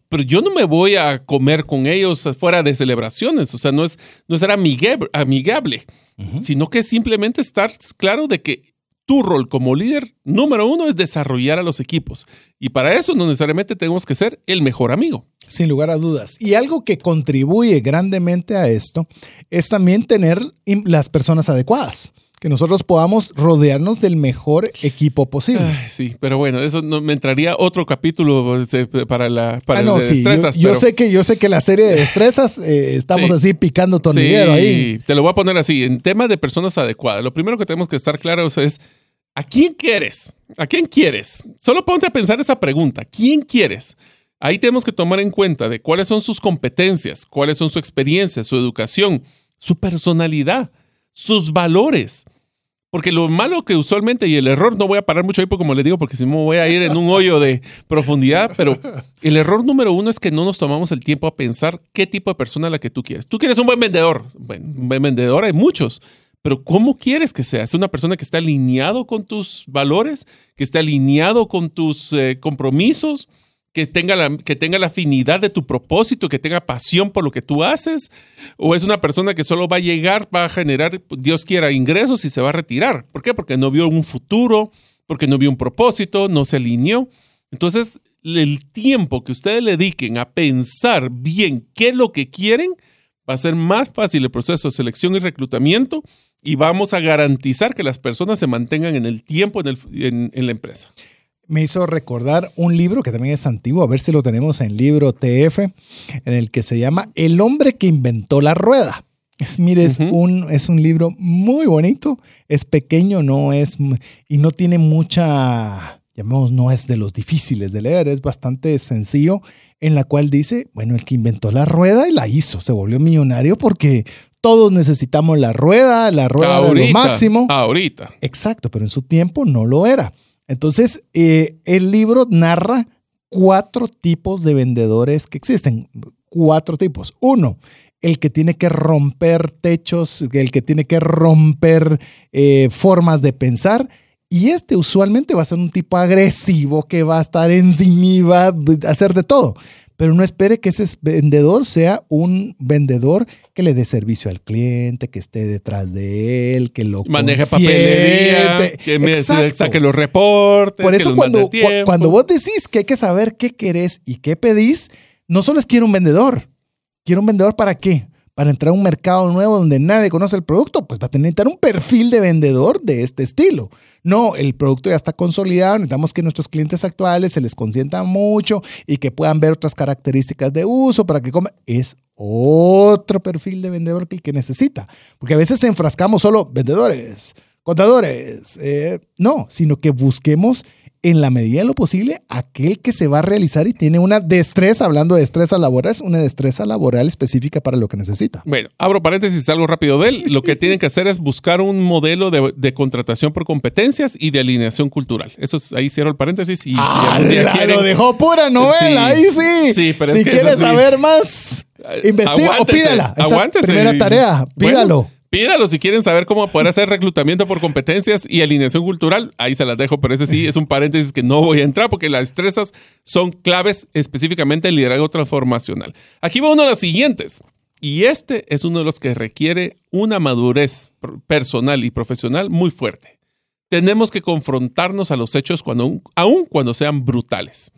pero yo no me voy a comer con ellos fuera de celebraciones, o sea, no es, no ser amigable, sino que simplemente estar claro de que tu rol como líder número uno es desarrollar a los equipos y para eso no necesariamente tenemos que ser el mejor amigo. Sin lugar a dudas. Y algo que contribuye grandemente a esto es también tener las personas adecuadas que nosotros podamos rodearnos del mejor equipo posible. sí, pero bueno, eso no, me entraría otro capítulo este, para la para ah, destrezas. Yo, sé que yo sé que la serie de destrezas eh, estamos así picando tornillero sí, ahí. Te lo voy a poner así, en tema de personas adecuadas. Lo primero que tenemos que estar claros es ¿a quién quieres? ¿A quién quieres? Solo ponte a pensar esa pregunta, ¿quién quieres? Ahí tenemos que tomar en cuenta de cuáles son sus competencias, cuáles son su experiencia, su educación, su personalidad sus valores. Porque lo malo que usualmente, y el error, no voy a parar mucho ahí, porque como les digo, porque si no voy a ir en un hoyo de profundidad, pero el error número uno es que no nos tomamos el tiempo a pensar qué tipo de persona es la que tú quieres. Tú quieres un buen vendedor. Bueno, un buen vendedor hay muchos, pero ¿cómo quieres que sea? ¿Es una persona que está alineado con tus valores? ¿Que esté alineado con tus eh, compromisos? Que tenga, la, que tenga la afinidad de tu propósito, que tenga pasión por lo que tú haces, o es una persona que solo va a llegar, va a generar, Dios quiera, ingresos y se va a retirar. ¿Por qué? Porque no vio un futuro, porque no vio un propósito, no se alineó. Entonces, el tiempo que ustedes le dediquen a pensar bien qué es lo que quieren, va a ser más fácil el proceso de selección y reclutamiento y vamos a garantizar que las personas se mantengan en el tiempo en, en la empresa me hizo recordar un libro que también es antiguo, a ver si lo tenemos en libro TF, en el que se llama El hombre que inventó la rueda. Es, mire, es, un, es un libro muy bonito, es pequeño, no es, y no tiene mucha, llamemos, no es de los difíciles de leer, es bastante sencillo, en la cual dice, bueno, el que inventó la rueda y la hizo, se volvió millonario porque todos necesitamos la rueda, la rueda de lo máximo. Ahorita. Exacto, pero en su tiempo no lo era. Entonces, eh, el libro narra cuatro tipos de vendedores que existen. Cuatro tipos. Uno, el que tiene que romper techos, el que tiene que romper eh, formas de pensar. Y este usualmente va a ser un tipo agresivo que va a estar encima va a hacer de todo. Pero no espere que ese vendedor sea un vendedor que le dé servicio al cliente, que esté detrás de él, que lo consiente. papelería, que me saque los reportes. Por que eso los cuando, cuando vos decís que hay que saber qué querés y qué pedís, no solo es quiero un vendedor. ¿Quiero un vendedor para qué? Para entrar a un mercado nuevo donde nadie conoce el producto, pues va a tener un perfil de vendedor de este estilo. No, el producto ya está consolidado, necesitamos que nuestros clientes actuales se les consienta mucho y que puedan ver otras características de uso para que coman. Es otro perfil de vendedor que el que necesita. Porque a veces enfrascamos solo vendedores, contadores. eh, no, sino que busquemos en la medida de lo posible aquel que se va a realizar y tiene una destreza, hablando de destreza laboral, una destreza laboral específica para lo que necesita. Bueno, abro paréntesis, algo rápido de él. Lo que tienen que hacer es buscar un modelo de, de contratación por competencias y de alineación cultural. Eso es, ahí cierro el paréntesis y quieren- lo dejó pura novela, Sí. ahí sí. Sí, pero si es que es quieres saber más, investiga o pídala. Esta aguántese. Primera tarea, Bueno, pídalo. si quieren saber cómo poder hacer reclutamiento por competencias y alineación cultural. Ahí se las dejo, pero ese sí es un paréntesis que no voy a entrar porque las destrezas son claves específicamente en liderazgo transformacional. Aquí va uno de los siguientes. Y este es uno de los que requiere una madurez personal y profesional muy fuerte. Tenemos que confrontarnos a los hechos cuando, aun cuando sean brutales.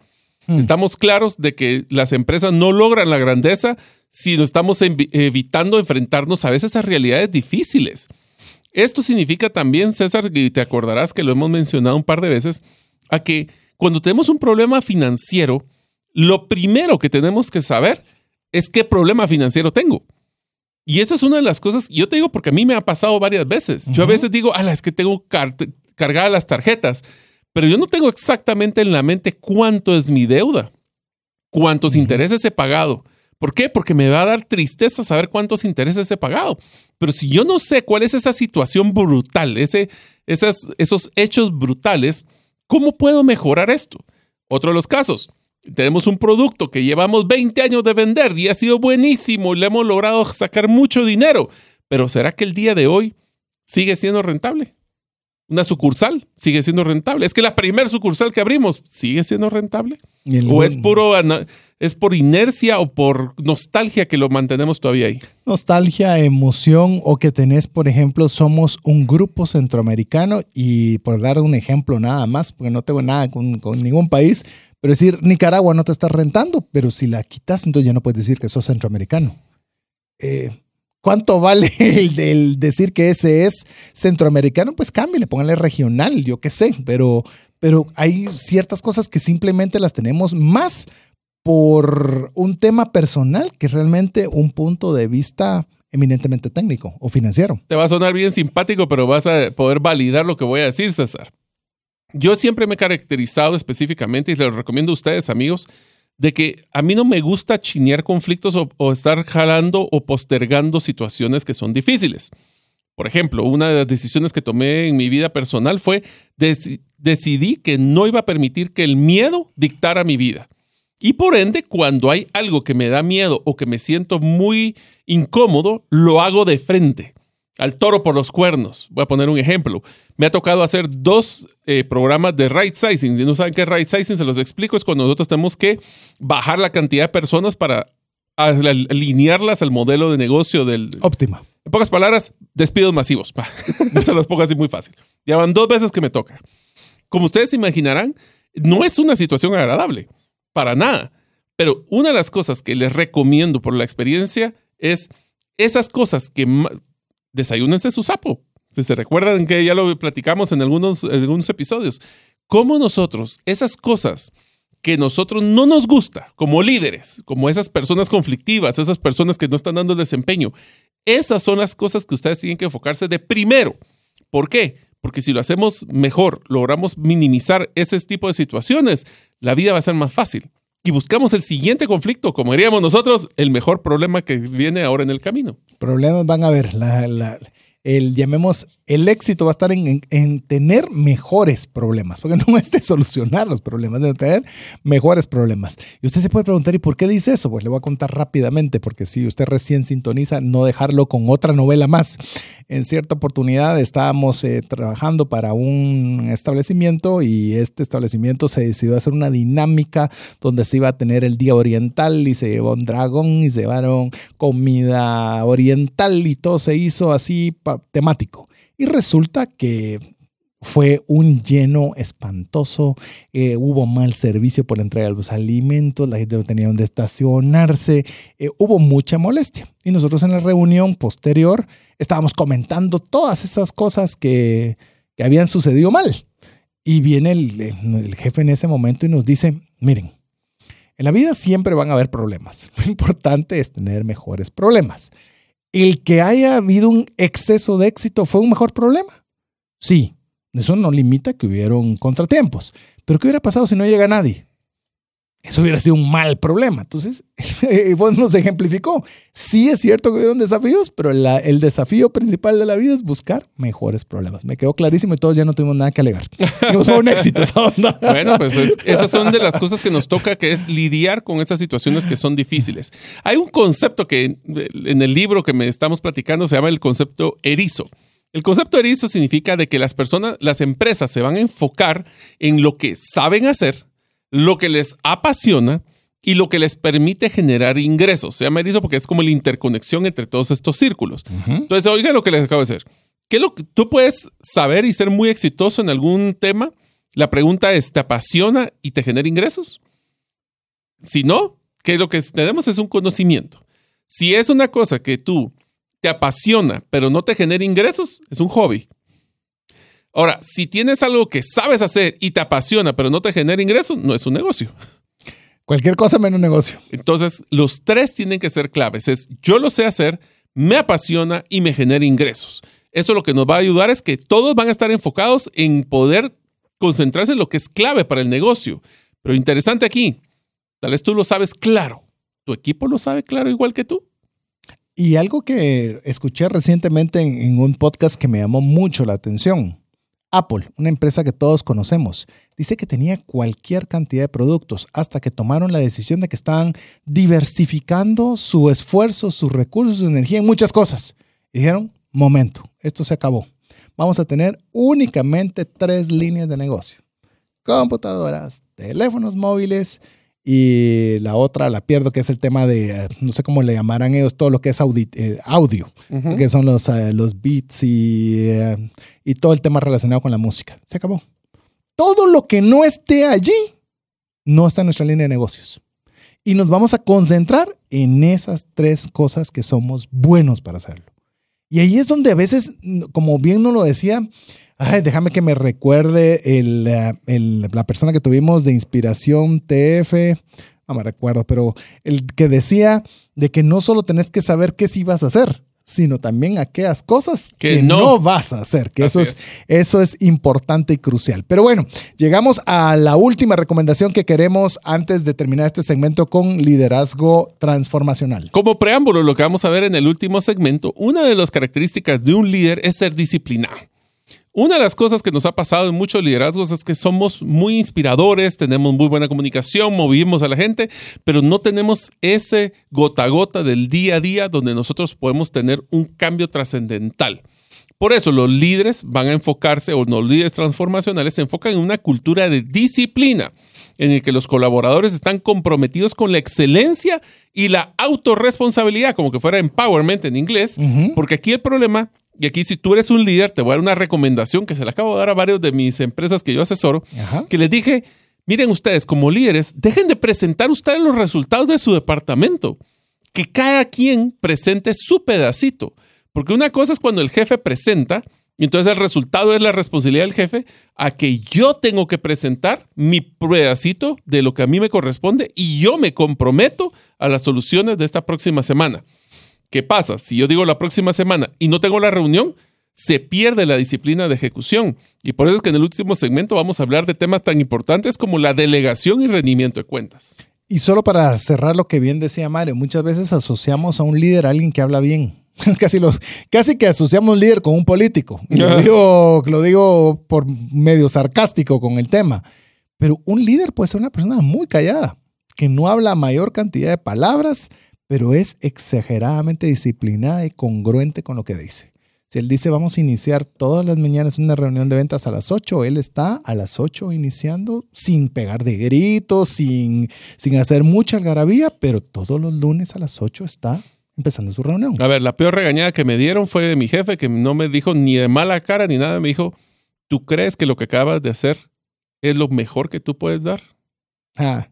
Estamos claros de que las empresas no logran la grandeza si no estamos evitando enfrentarnos a veces a realidades difíciles. Esto significa también, César, y te acordarás que lo hemos mencionado un par de veces, a que cuando tenemos un problema financiero, lo primero que tenemos que saber es qué problema financiero tengo. Y esa es una de las cosas, yo te digo porque a mí me ha pasado varias veces. Yo a veces digo, ala, es que tengo car- cargadas las tarjetas, pero yo no tengo exactamente en la mente cuánto es mi deuda, cuántos intereses he pagado. ¿Por qué? Porque me va a dar tristeza saber cuántos intereses he pagado. Pero si yo no sé cuál es esa situación brutal, ese, esas, esos hechos brutales, ¿cómo puedo mejorar esto? Otro de los casos, tenemos un producto que llevamos 20 años de vender y ha sido buenísimo y le hemos logrado sacar mucho dinero, pero ¿será que el día de hoy sigue siendo rentable? Una sucursal sigue siendo rentable. Es que la primer sucursal que abrimos sigue siendo rentable. El- O es puro es por inercia o por nostalgia que lo mantenemos todavía ahí. nostalgia, emoción o que tenés, por ejemplo, somos un grupo centroamericano y por dar un ejemplo nada más, porque no tengo nada con, con ningún país, pero decir Nicaragua no te está rentando, pero si la quitas, entonces ya no puedes decir que sos centroamericano. Eh, ¿Cuánto vale el, decir que ese es centroamericano? Pues cámbiale, póngale regional, yo qué sé, pero, pero hay ciertas cosas que simplemente las tenemos más por un tema personal que realmente un punto de vista eminentemente técnico o financiero. Te va a sonar bien simpático, pero vas a poder validar lo que voy a decir, César. Yo siempre me he caracterizado específicamente, y les recomiendo a ustedes, amigos, de que a mí no me gusta chinear conflictos o, estar jalando o postergando situaciones que son difíciles. Por ejemplo, una de las decisiones que tomé en mi vida personal fue deci- decidí que no iba a permitir que el miedo dictara mi vida. Y por ende, cuando hay algo que me da miedo o que me siento muy incómodo, lo hago de frente, al toro por los cuernos. Voy a poner un ejemplo. Me ha tocado hacer dos eh, programas de right sizing. Si no saben qué es right sizing, se los explico. Es cuando nosotros tenemos que bajar la cantidad de personas para al- al- alinearlas al modelo de negocio del, Óptima. en pocas palabras, despidos masivos. Se los pongo así muy fácil. Ya van dos veces que me toca. Como ustedes se imaginarán, no es una situación agradable, para nada. Pero una de las cosas que les recomiendo por la experiencia es esas cosas que desayúnense su sapo. Si se recuerdan que ya lo platicamos en algunos, episodios. Cómo nosotros, esas cosas que nosotros no nos gusta como líderes, como esas personas conflictivas, esas personas que no están dando desempeño, esas son las cosas que ustedes tienen que enfocarse de primero. ¿Por qué? Porque si lo hacemos mejor, logramos minimizar ese tipo de situaciones, la vida va a ser más fácil. Y buscamos el siguiente conflicto, como diríamos nosotros, el mejor problema que viene ahora en el camino. Problemas van a haber. La, la- el, llamemos el éxito va a estar en, en, tener mejores problemas, porque no es de solucionar los problemas, de tener mejores problemas. Y usted se puede preguntar, ¿y por qué dice eso? Pues le voy a contar rápidamente, porque si usted recién sintoniza, no dejarlo con otra novela más. En cierta oportunidad estábamos eh, trabajando para un establecimiento y este establecimiento se decidió hacer una dinámica donde se iba a tener el día oriental y se llevó un dragón y se llevaron comida oriental y todo se hizo así temático. Y resulta que fue un lleno espantoso, eh, hubo mal servicio por la entrega de los alimentos, la gente no tenía donde estacionarse, eh, hubo mucha molestia. Y nosotros en la reunión posterior estábamos comentando todas esas cosas que, que habían sucedido mal. Y viene el, el jefe en ese momento y nos dice, miren, en la vida siempre van a haber problemas. Lo importante es tener mejores problemas. ¿El que haya habido un exceso de éxito fue un mejor problema? Sí, eso no limita que hubieron contratiempos. Pero ¿qué hubiera pasado si no llega nadie? Eso hubiera sido un mal problema. Entonces, vos nos ejemplificó. Sí es cierto que hubieron desafíos, pero el desafío principal de la vida es buscar mejores problemas. Me quedó clarísimo y todos ya no tuvimos nada que alegar. fue un éxito esa onda. Bueno, pues esas son de las cosas que nos toca, que es lidiar con esas situaciones que son difíciles. Hay un concepto que en el libro que me estamos platicando se llama el concepto erizo. El concepto erizo significa de que las personas, las empresas se van a enfocar en lo que saben hacer, lo que les apasiona y lo que les permite generar ingresos. Se llama erizo porque es como la interconexión entre todos estos círculos. Entonces, oiga lo que les acabo de decir. ¿Qué es lo que tú puedes saber y ser muy exitoso en algún tema? La pregunta es, ¿te apasiona y te genera ingresos? Si no, ¿qué es lo que tenemos? Es un conocimiento. Si es una cosa que tú te apasiona, pero no te genera ingresos, es un hobby. Ahora, si tienes algo que sabes hacer y te apasiona, pero no te genera ingresos, no es un negocio. Cualquier cosa menos negocio. Entonces, los tres tienen que ser claves. Es yo lo sé hacer, me apasiona y me genera ingresos. Eso lo que nos va a ayudar es que todos van a estar enfocados en poder concentrarse en lo que es clave para el negocio. Pero interesante aquí, tal vez tú lo sabes claro. ¿Tu equipo lo sabe claro igual que tú? Y algo que escuché recientemente en un podcast que me llamó mucho la atención Apple, una empresa que todos conocemos, dice que tenía cualquier cantidad de productos hasta que tomaron la decisión de que estaban diversificando su esfuerzo, sus recursos, su energía en muchas cosas. dijeron, momento, esto se acabó. Vamos a tener únicamente tres líneas de negocio. Computadoras, teléfonos móviles y la otra la pierdo, que es el tema de, eh, no sé cómo le llamarán ellos, todo lo que es eh, audio, que son los, eh, los beats y, y todo el tema relacionado con la música. Se acabó. Todo lo que no esté allí no está en nuestra línea de negocios. Y nos vamos a concentrar en esas tres cosas que somos buenos para hacerlo. Y ahí es donde a veces, como bien nos lo decía, déjame que me recuerde la persona que tuvimos de inspiración TF, no me recuerdo, pero el que decía de que no solo tenés que saber qué sí vas a hacer, sino también aquellas cosas que, no. vas a hacer, que eso es, eso es importante y crucial. Pero bueno, llegamos a la última recomendación que queremos antes de terminar este segmento con liderazgo transformacional. Como preámbulo, lo que vamos a ver en el último segmento, una de las características de un líder es ser disciplinado. Una de las cosas que nos ha pasado en muchos liderazgos es que somos muy inspiradores, tenemos muy buena comunicación, movimos a la gente, pero no tenemos ese gota a gota del día a día donde nosotros podemos tener un cambio trascendental. Por eso los líderes van a enfocarse, o los líderes transformacionales se enfocan en una cultura de disciplina, en el que los colaboradores están comprometidos con la excelencia y la autorresponsabilidad, como que fuera empowerment en inglés, porque aquí el problema y aquí si tú eres un líder, te voy a dar una recomendación que se la acabo de dar a varios de mis empresas que yo asesoro, que les dije, miren ustedes como líderes, dejen de presentar ustedes los resultados de su departamento, que cada quien presente su pedacito, porque una cosa es cuando el jefe presenta, y entonces el resultado es la responsabilidad del jefe, a que yo tengo que presentar mi pedacito de lo que a mí me corresponde y yo me comprometo a las soluciones de esta próxima semana. ¿Qué pasa? Si yo digo la próxima semana y no tengo la reunión, se pierde la disciplina de ejecución. Y por eso es que en el último segmento vamos a hablar de temas tan importantes como la delegación y rendimiento de cuentas. Y solo para cerrar lo que bien decía Mario, muchas veces asociamos a un líder a alguien que habla bien. Casi, lo, casi que asociamos un líder con un político. Lo, digo, lo digo por medio sarcástico con el tema. Pero un líder puede ser una persona muy callada, que no habla mayor cantidad de palabras, pero es exageradamente disciplinada y congruente con lo que dice. Si él dice vamos a iniciar todas las mañanas una reunión de ventas a las 8, él está a las 8 iniciando sin pegar de gritos, sin, sin hacer mucha algarabía, pero todos los lunes a las 8 está empezando su reunión. A ver, la peor regañada que me dieron fue de mi jefe, que no me dijo ni de mala cara ni nada. Me dijo, ¿tú crees que lo que acabas de hacer es lo mejor que tú puedes dar? Ah,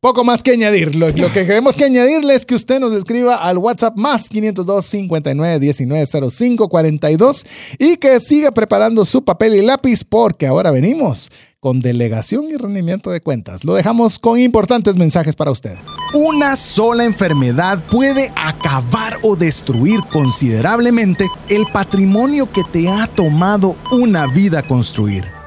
poco más que añadir. Lo, que queremos que añadirle es que usted nos escriba al WhatsApp más 502 59 19 05 42 y que siga preparando su papel y lápiz porque ahora venimos con delegación y rendimiento de cuentas. Lo dejamos con importantes mensajes para usted. Una sola enfermedad puede acabar o destruir considerablemente el patrimonio que te ha tomado una vida construir.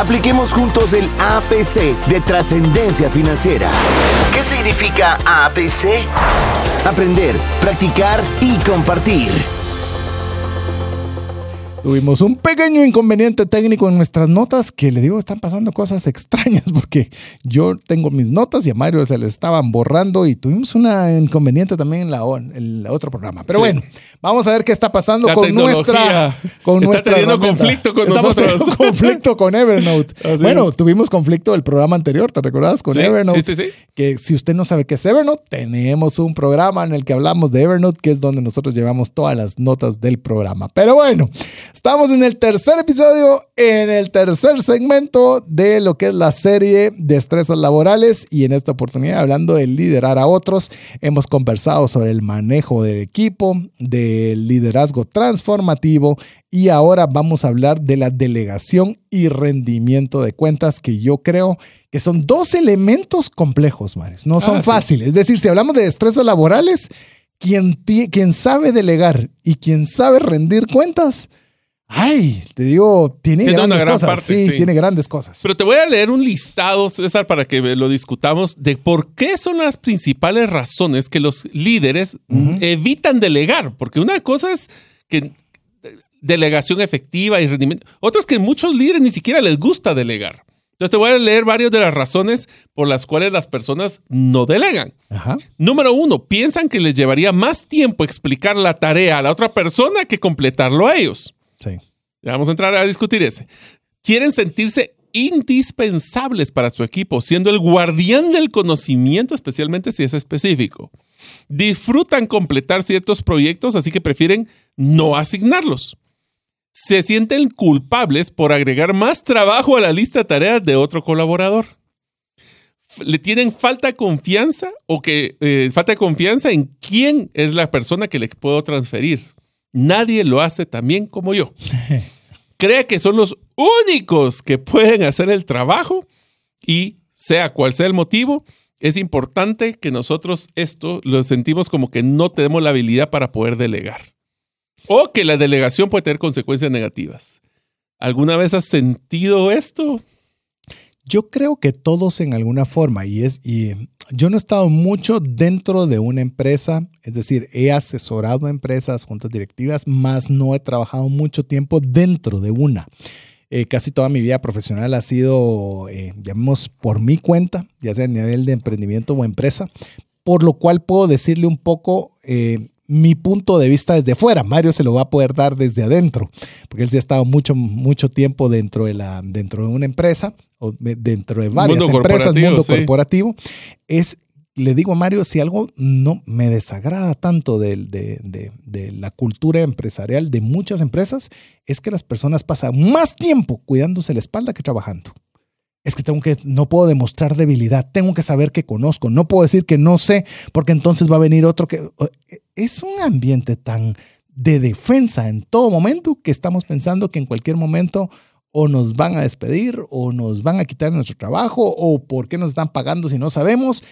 Apliquemos juntos el APC de trascendencia financiera. ¿Qué significa APC? Aprender, practicar y compartir. Tuvimos un pequeño inconveniente técnico en nuestras notas que le digo, están pasando cosas extrañas porque yo tengo mis notas y a Mario se le estaban borrando y tuvimos un inconveniente también en, la, el otro programa. Pero bueno, vamos a ver qué está pasando con nuestra... Con está teniendo conflicto con nosotros. conflicto con Evernote. bueno, tuvimos conflicto el programa anterior, ¿te recuerdas? Con Evernote. Sí, sí, sí. Que si usted no sabe qué es Evernote, tenemos un programa en el que hablamos de Evernote, que es donde nosotros llevamos todas las notas del programa. Pero bueno. Estamos en el tercer episodio, en el tercer segmento de lo que es la serie de estresas laborales y en esta oportunidad hablando de liderar a otros, hemos conversado sobre el manejo del equipo, del liderazgo transformativo y ahora vamos a hablar de la delegación y rendimiento de cuentas que yo creo que son dos elementos complejos, Marius. No son ah, fáciles. Es decir, si hablamos de estresas laborales, quien, quien sabe delegar y quien sabe rendir cuentas, Ay, te digo, tiene grandes cosas. sí, tiene grandes cosas. Pero te voy a leer un listado, César, para que lo discutamos de por qué son las principales razones que los líderes evitan delegar. Porque una cosa es que delegación efectiva y rendimiento. Otra es que muchos líderes ni siquiera les gusta delegar. Entonces te voy a leer varias de las razones por las cuales las personas no delegan. Número uno, piensan que les llevaría más tiempo explicar la tarea a la otra persona que completarlo a ellos. Sí. vamos a entrar a discutir ese. Quieren sentirse indispensables para su equipo, siendo el guardián del conocimiento, especialmente si es específico. Disfrutan completar ciertos proyectos, así que prefieren no asignarlos. Se sienten culpables por agregar más trabajo a la lista de tareas de otro colaborador. Le tienen falta confianza o que eh, falta de confianza en quién es la persona que le puedo transferir. Nadie lo hace tan bien como yo. Cree que son los únicos que pueden hacer el trabajo y sea cual sea el motivo, es importante que nosotros esto lo sentimos como que no tenemos la habilidad para poder delegar. O que la delegación puede tener consecuencias negativas. ¿Alguna vez has sentido esto? Yo creo que todos en alguna forma, y es, y yo no he estado mucho dentro de una empresa, es decir, he asesorado a empresas, juntas directivas, más no he trabajado mucho tiempo dentro de una. Eh, casi toda mi vida profesional ha sido, eh, llamemos, por mi cuenta, ya sea a nivel de emprendimiento o empresa, por lo cual puedo decirle un poco eh, mi punto de vista desde fuera. Mario se lo va a poder dar desde adentro, porque él sí ha estado mucho, mucho tiempo dentro de, la, dentro de una empresa o dentro de varias empresas, mundo corporativo. Es le digo a Mario, si algo no me desagrada tanto de, de, la cultura empresarial de muchas empresas, es que las personas pasan más tiempo cuidándose la espalda que trabajando. Es que tengo que, no puedo demostrar debilidad, tengo que saber que conozco, no puedo decir que no sé, porque entonces va a venir otro que... Es un ambiente tan de defensa en todo momento que estamos pensando que en cualquier momento o nos van a despedir o nos van a quitar nuestro trabajo o por qué nos están pagando si no sabemos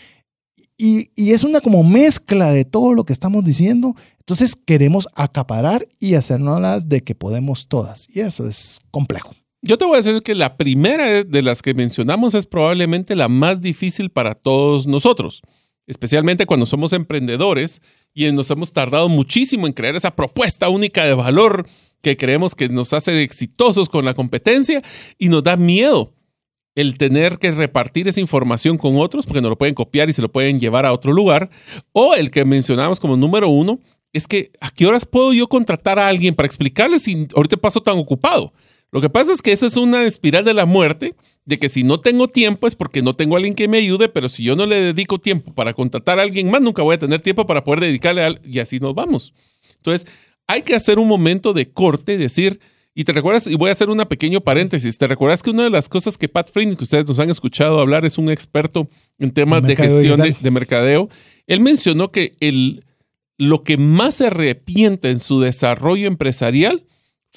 y, es una como mezcla de todo lo que estamos diciendo. Entonces queremos acaparar y hacernos de que podemos todas. Y eso es complejo. Yo te voy a decir que la primera de las que mencionamos es probablemente la más difícil para todos nosotros, especialmente cuando somos emprendedores y nos hemos tardado muchísimo en crear esa propuesta única de valor que creemos que nos hace exitosos con la competencia y nos da miedo el tener que repartir esa información con otros, porque no lo pueden copiar y se lo pueden llevar a otro lugar, o el que mencionamos como número uno, es que a qué horas puedo yo contratar a alguien para explicarles si ahorita paso tan ocupado. Lo que pasa es que eso es una espiral de la muerte, de que si no tengo tiempo es porque no tengo a alguien que me ayude, pero si yo no le dedico tiempo para contratar a alguien más, nunca voy a tener tiempo para poder dedicarle a y así nos vamos. Entonces, hay que hacer un momento de corte, decir, y te recuerdas, y voy a hacer una pequeño paréntesis, te recuerdas que una de las cosas que Pat Flynn, que ustedes nos han escuchado hablar, es un experto en temas de gestión de, mercadeo. Él mencionó que el, lo que más se arrepiente en su desarrollo empresarial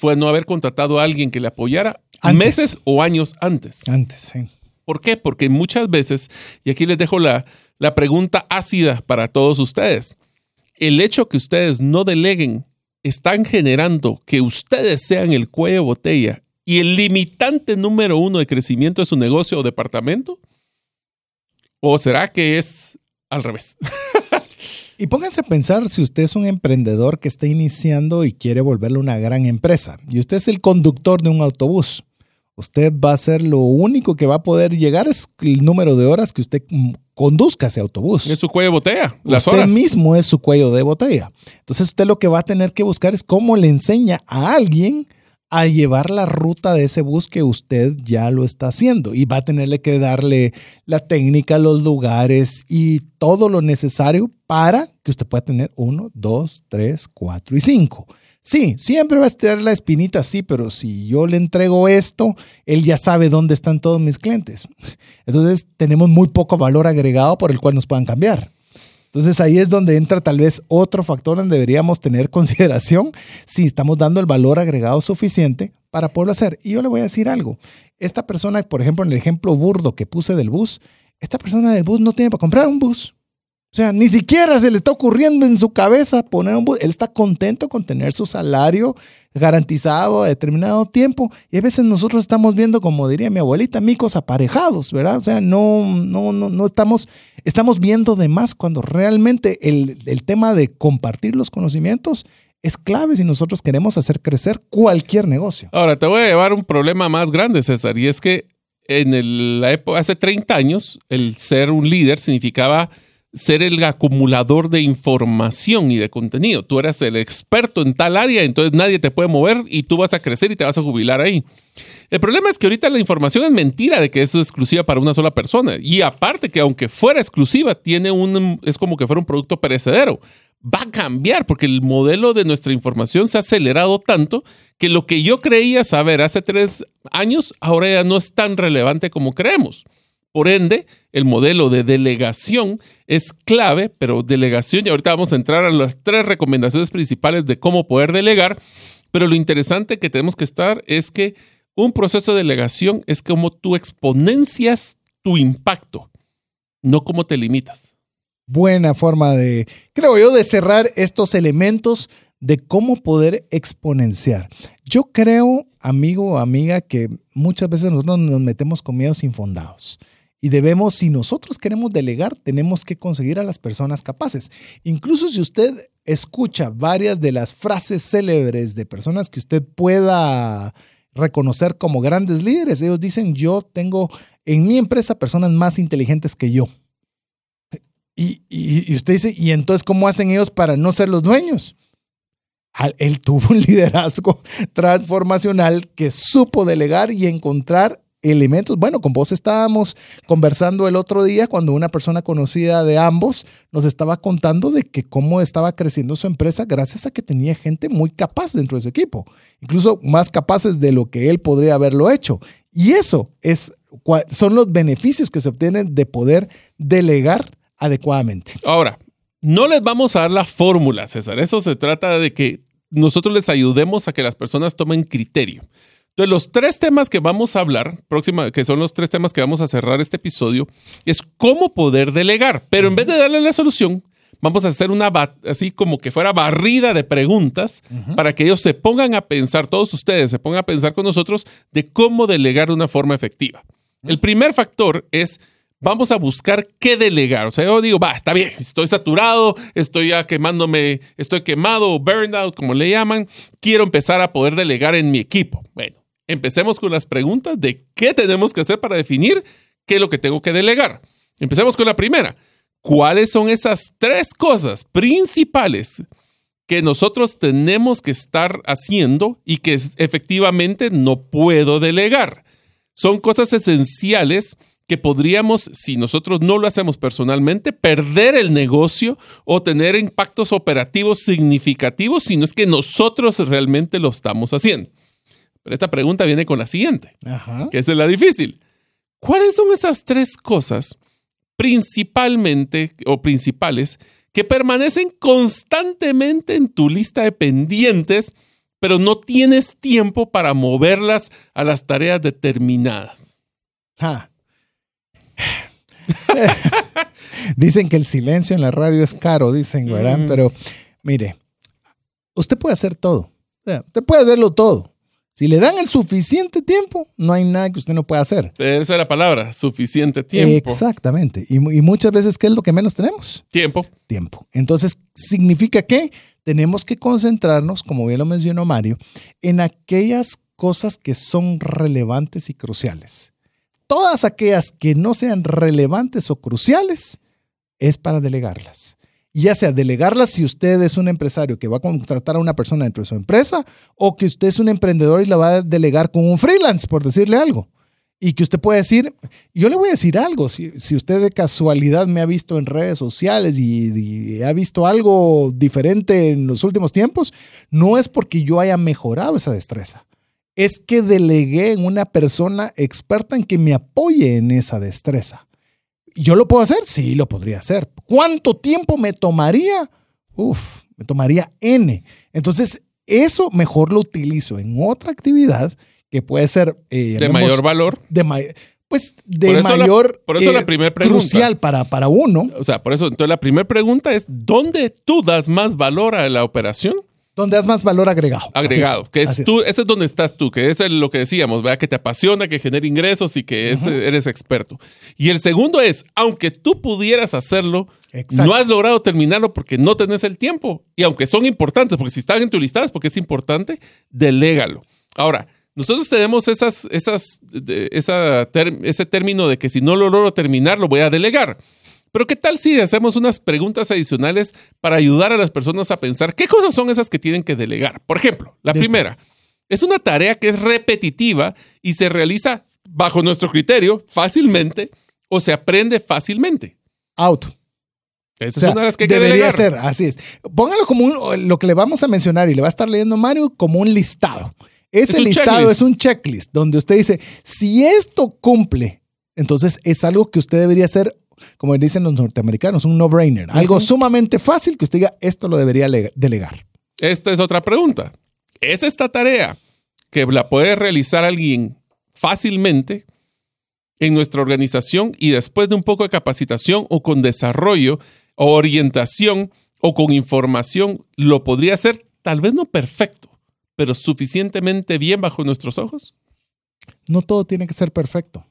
fue no haber contratado a alguien que le apoyara meses o años antes. Antes, sí. ¿Por qué? Porque muchas veces, y aquí les dejo la, la pregunta ácida para todos ustedes, el hecho que ustedes no deleguen están generando que ustedes sean el cuello de botella y el limitante número uno de crecimiento de su negocio o departamento? ¿O será que es al revés? y pónganse a pensar si usted es un emprendedor que está iniciando y quiere volverlo una gran empresa y usted es el conductor de un autobús. Usted va a ser lo único que va a poder llegar es el número de horas que usted conduzca ese autobús. Es su cuello de botella, las usted horas. mismo es su cuello de botella. Entonces usted lo que va a tener que buscar es cómo le enseña a alguien a llevar la ruta de ese bus que usted ya lo está haciendo y va a tenerle que darle la técnica, los lugares y todo lo necesario para que usted pueda tener uno, dos, tres, cuatro y cinco. Sí, siempre va a estar la espinita, sí, pero si yo le entrego esto, él ya sabe dónde están todos mis clientes. Entonces tenemos muy poco valor agregado por el cual nos puedan cambiar. Entonces ahí es donde entra tal vez otro factor donde deberíamos tener consideración si estamos dando el valor agregado suficiente para poderlo hacer. Y yo le voy a decir algo. Esta persona, por ejemplo, en el ejemplo burdo que puse del bus, esta persona del bus no tiene para comprar un bus. O sea, ni siquiera se le está ocurriendo en su cabeza poner un. Él está contento con tener su salario garantizado a determinado tiempo. Y a veces nosotros estamos viendo, como diría mi abuelita, micos aparejados, ¿verdad? O sea, no, no, no, no estamos, estamos viendo de más cuando realmente el, el tema de compartir los conocimientos es clave si nosotros queremos hacer crecer cualquier negocio. Ahora, te voy a llevar un problema más grande, César, y es que en la época, hace 30 años, el ser un líder significaba ser el acumulador de información y de contenido. Tú eres el experto en tal área, entonces nadie te puede mover y tú vas a crecer y te vas a jubilar ahí. El problema es que ahorita la información es mentira de que es exclusiva para una sola persona. Y aparte que aunque fuera exclusiva, tiene un, es como que fuera un producto perecedero. Va a cambiar porque el modelo de nuestra información se ha acelerado tanto que lo que yo creía saber hace tres años ahora ya no es tan relevante como creemos. Por ende, el modelo de delegación es clave, pero delegación, y ahorita vamos a entrar a las tres recomendaciones principales de cómo poder delegar, pero lo interesante que tenemos que estar es que un proceso de delegación es como tú exponencias tu impacto, no como te limitas. Buena forma de, creo yo, de cerrar estos elementos de cómo poder exponenciar. Yo creo, amigo o amiga, que muchas veces nosotros nos metemos con miedos infundados. Y debemos, si nosotros queremos delegar, tenemos que conseguir a las personas capaces. Incluso si usted escucha varias de las frases célebres de personas que usted pueda reconocer como grandes líderes. Ellos dicen, yo tengo en mi empresa personas más inteligentes que yo. Y, y, usted dice, ¿y entonces cómo hacen ellos para no ser los dueños? Él tuvo un liderazgo transformacional que supo delegar y encontrar elementos. Bueno, con vos estábamos conversando el otro día cuando una persona conocida de ambos nos estaba contando de que cómo estaba creciendo su empresa gracias a que tenía gente muy capaz dentro de su equipo, incluso más capaces de lo que él podría haberlo hecho. Y eso es, son los beneficios que se obtienen de poder delegar adecuadamente. Ahora, no les vamos a dar la fórmula, César. Eso se trata de que nosotros les ayudemos a que las personas tomen criterio. Entonces, los tres temas que vamos a hablar, próxima, que son los tres temas que vamos a cerrar este episodio, es cómo poder delegar. Pero en vez de darle la solución, vamos a hacer una, así como que fuera barrida de preguntas para que ellos se pongan a pensar, todos ustedes se pongan a pensar con nosotros de cómo delegar de una forma efectiva. El primer factor es vamos a buscar qué delegar. O sea, yo digo, va, está bien, estoy saturado, estoy ya quemándome, estoy quemado, burned out, como le llaman, quiero empezar a poder delegar en mi equipo. Bueno, empecemos con las preguntas de qué tenemos que hacer para definir qué es lo que tengo que delegar. Empecemos con la primera. ¿Cuáles son esas tres cosas principales que nosotros tenemos que estar haciendo y que efectivamente no puedo delegar? Son cosas esenciales que podríamos, si nosotros no lo hacemos personalmente, perder el negocio o tener impactos operativos significativos si no es que nosotros realmente lo estamos haciendo. Pero esta pregunta viene con la siguiente, que es la difícil. ¿Cuáles son esas tres cosas principalmente o principales que permanecen constantemente en tu lista de pendientes, pero no tienes tiempo para moverlas a las tareas determinadas? dicen que el silencio en la radio es caro, dicen, ¿verdad? Pero mire, usted puede hacer todo. usted puede hacerlo todo. Si le dan el suficiente tiempo, no hay nada que usted no pueda hacer. Esa es la palabra, suficiente tiempo. Exactamente. Y, muchas veces, ¿qué es lo que menos tenemos? Tiempo. Tiempo. Entonces, significa que tenemos que concentrarnos, como bien lo mencionó Mario, en aquellas cosas que son relevantes y cruciales. Todas aquellas que no sean relevantes o cruciales, es para delegarlas ya sea delegarla si usted es un empresario que va a contratar a una persona dentro de su empresa o que usted es un emprendedor y la va a delegar con un freelance, por decirle algo. Y que usted puede decir, yo le voy a decir algo, si, usted de casualidad me ha visto en redes sociales y ha visto algo diferente en los últimos tiempos, no es porque yo haya mejorado esa destreza, es que delegué en una persona experta en que me apoye en esa destreza. ¿Yo lo puedo hacer? Sí, lo podría hacer. ¿Cuánto tiempo me tomaría? Uf, me tomaría N. Entonces, eso mejor lo utilizo en otra actividad que puede ser... Eh, de mayor valor. De pues de mayor por eso la eh, pregunta. crucial para, para uno. O sea, por eso, entonces la primera pregunta es, ¿dónde tú das más valor a la operación? Donde das más valor agregado. Agregado, que es tú, ese es donde estás tú, que es lo que decíamos, ¿verdad? que te apasiona, que genera ingresos y que eres experto. Y el segundo es, aunque tú pudieras hacerlo, no has logrado terminarlo porque no tenés el tiempo. Y aunque son importantes, porque si están en tu lista es porque es importante, delégalo. Ahora, nosotros tenemos esas, esas, esa, ese término de que si no lo logro terminar, lo voy a delegar. Pero ¿qué tal si hacemos unas preguntas adicionales para ayudar a las personas a pensar qué cosas son esas que tienen que delegar? Por ejemplo, la primera, es una tarea que es repetitiva y se realiza bajo nuestro criterio fácilmente o se aprende fácilmente. Auto. Esa es una de las que hay que debería ser, así es. Póngalo como lo que le vamos a mencionar y le va a estar leyendo Mario como un listado. Ese listado es un checklist donde usted dice, si esto cumple, entonces es algo que usted debería hacer como dicen los norteamericanos, un no-brainer. Algo sumamente fácil que usted diga, esto lo debería delegar. Esta es otra pregunta. ¿Es esta tarea que la puede realizar alguien fácilmente en nuestra organización y después de un poco de capacitación o con desarrollo o orientación o con información, lo podría hacer tal vez no perfecto, pero suficientemente bien bajo nuestros ojos? No todo tiene que ser perfecto.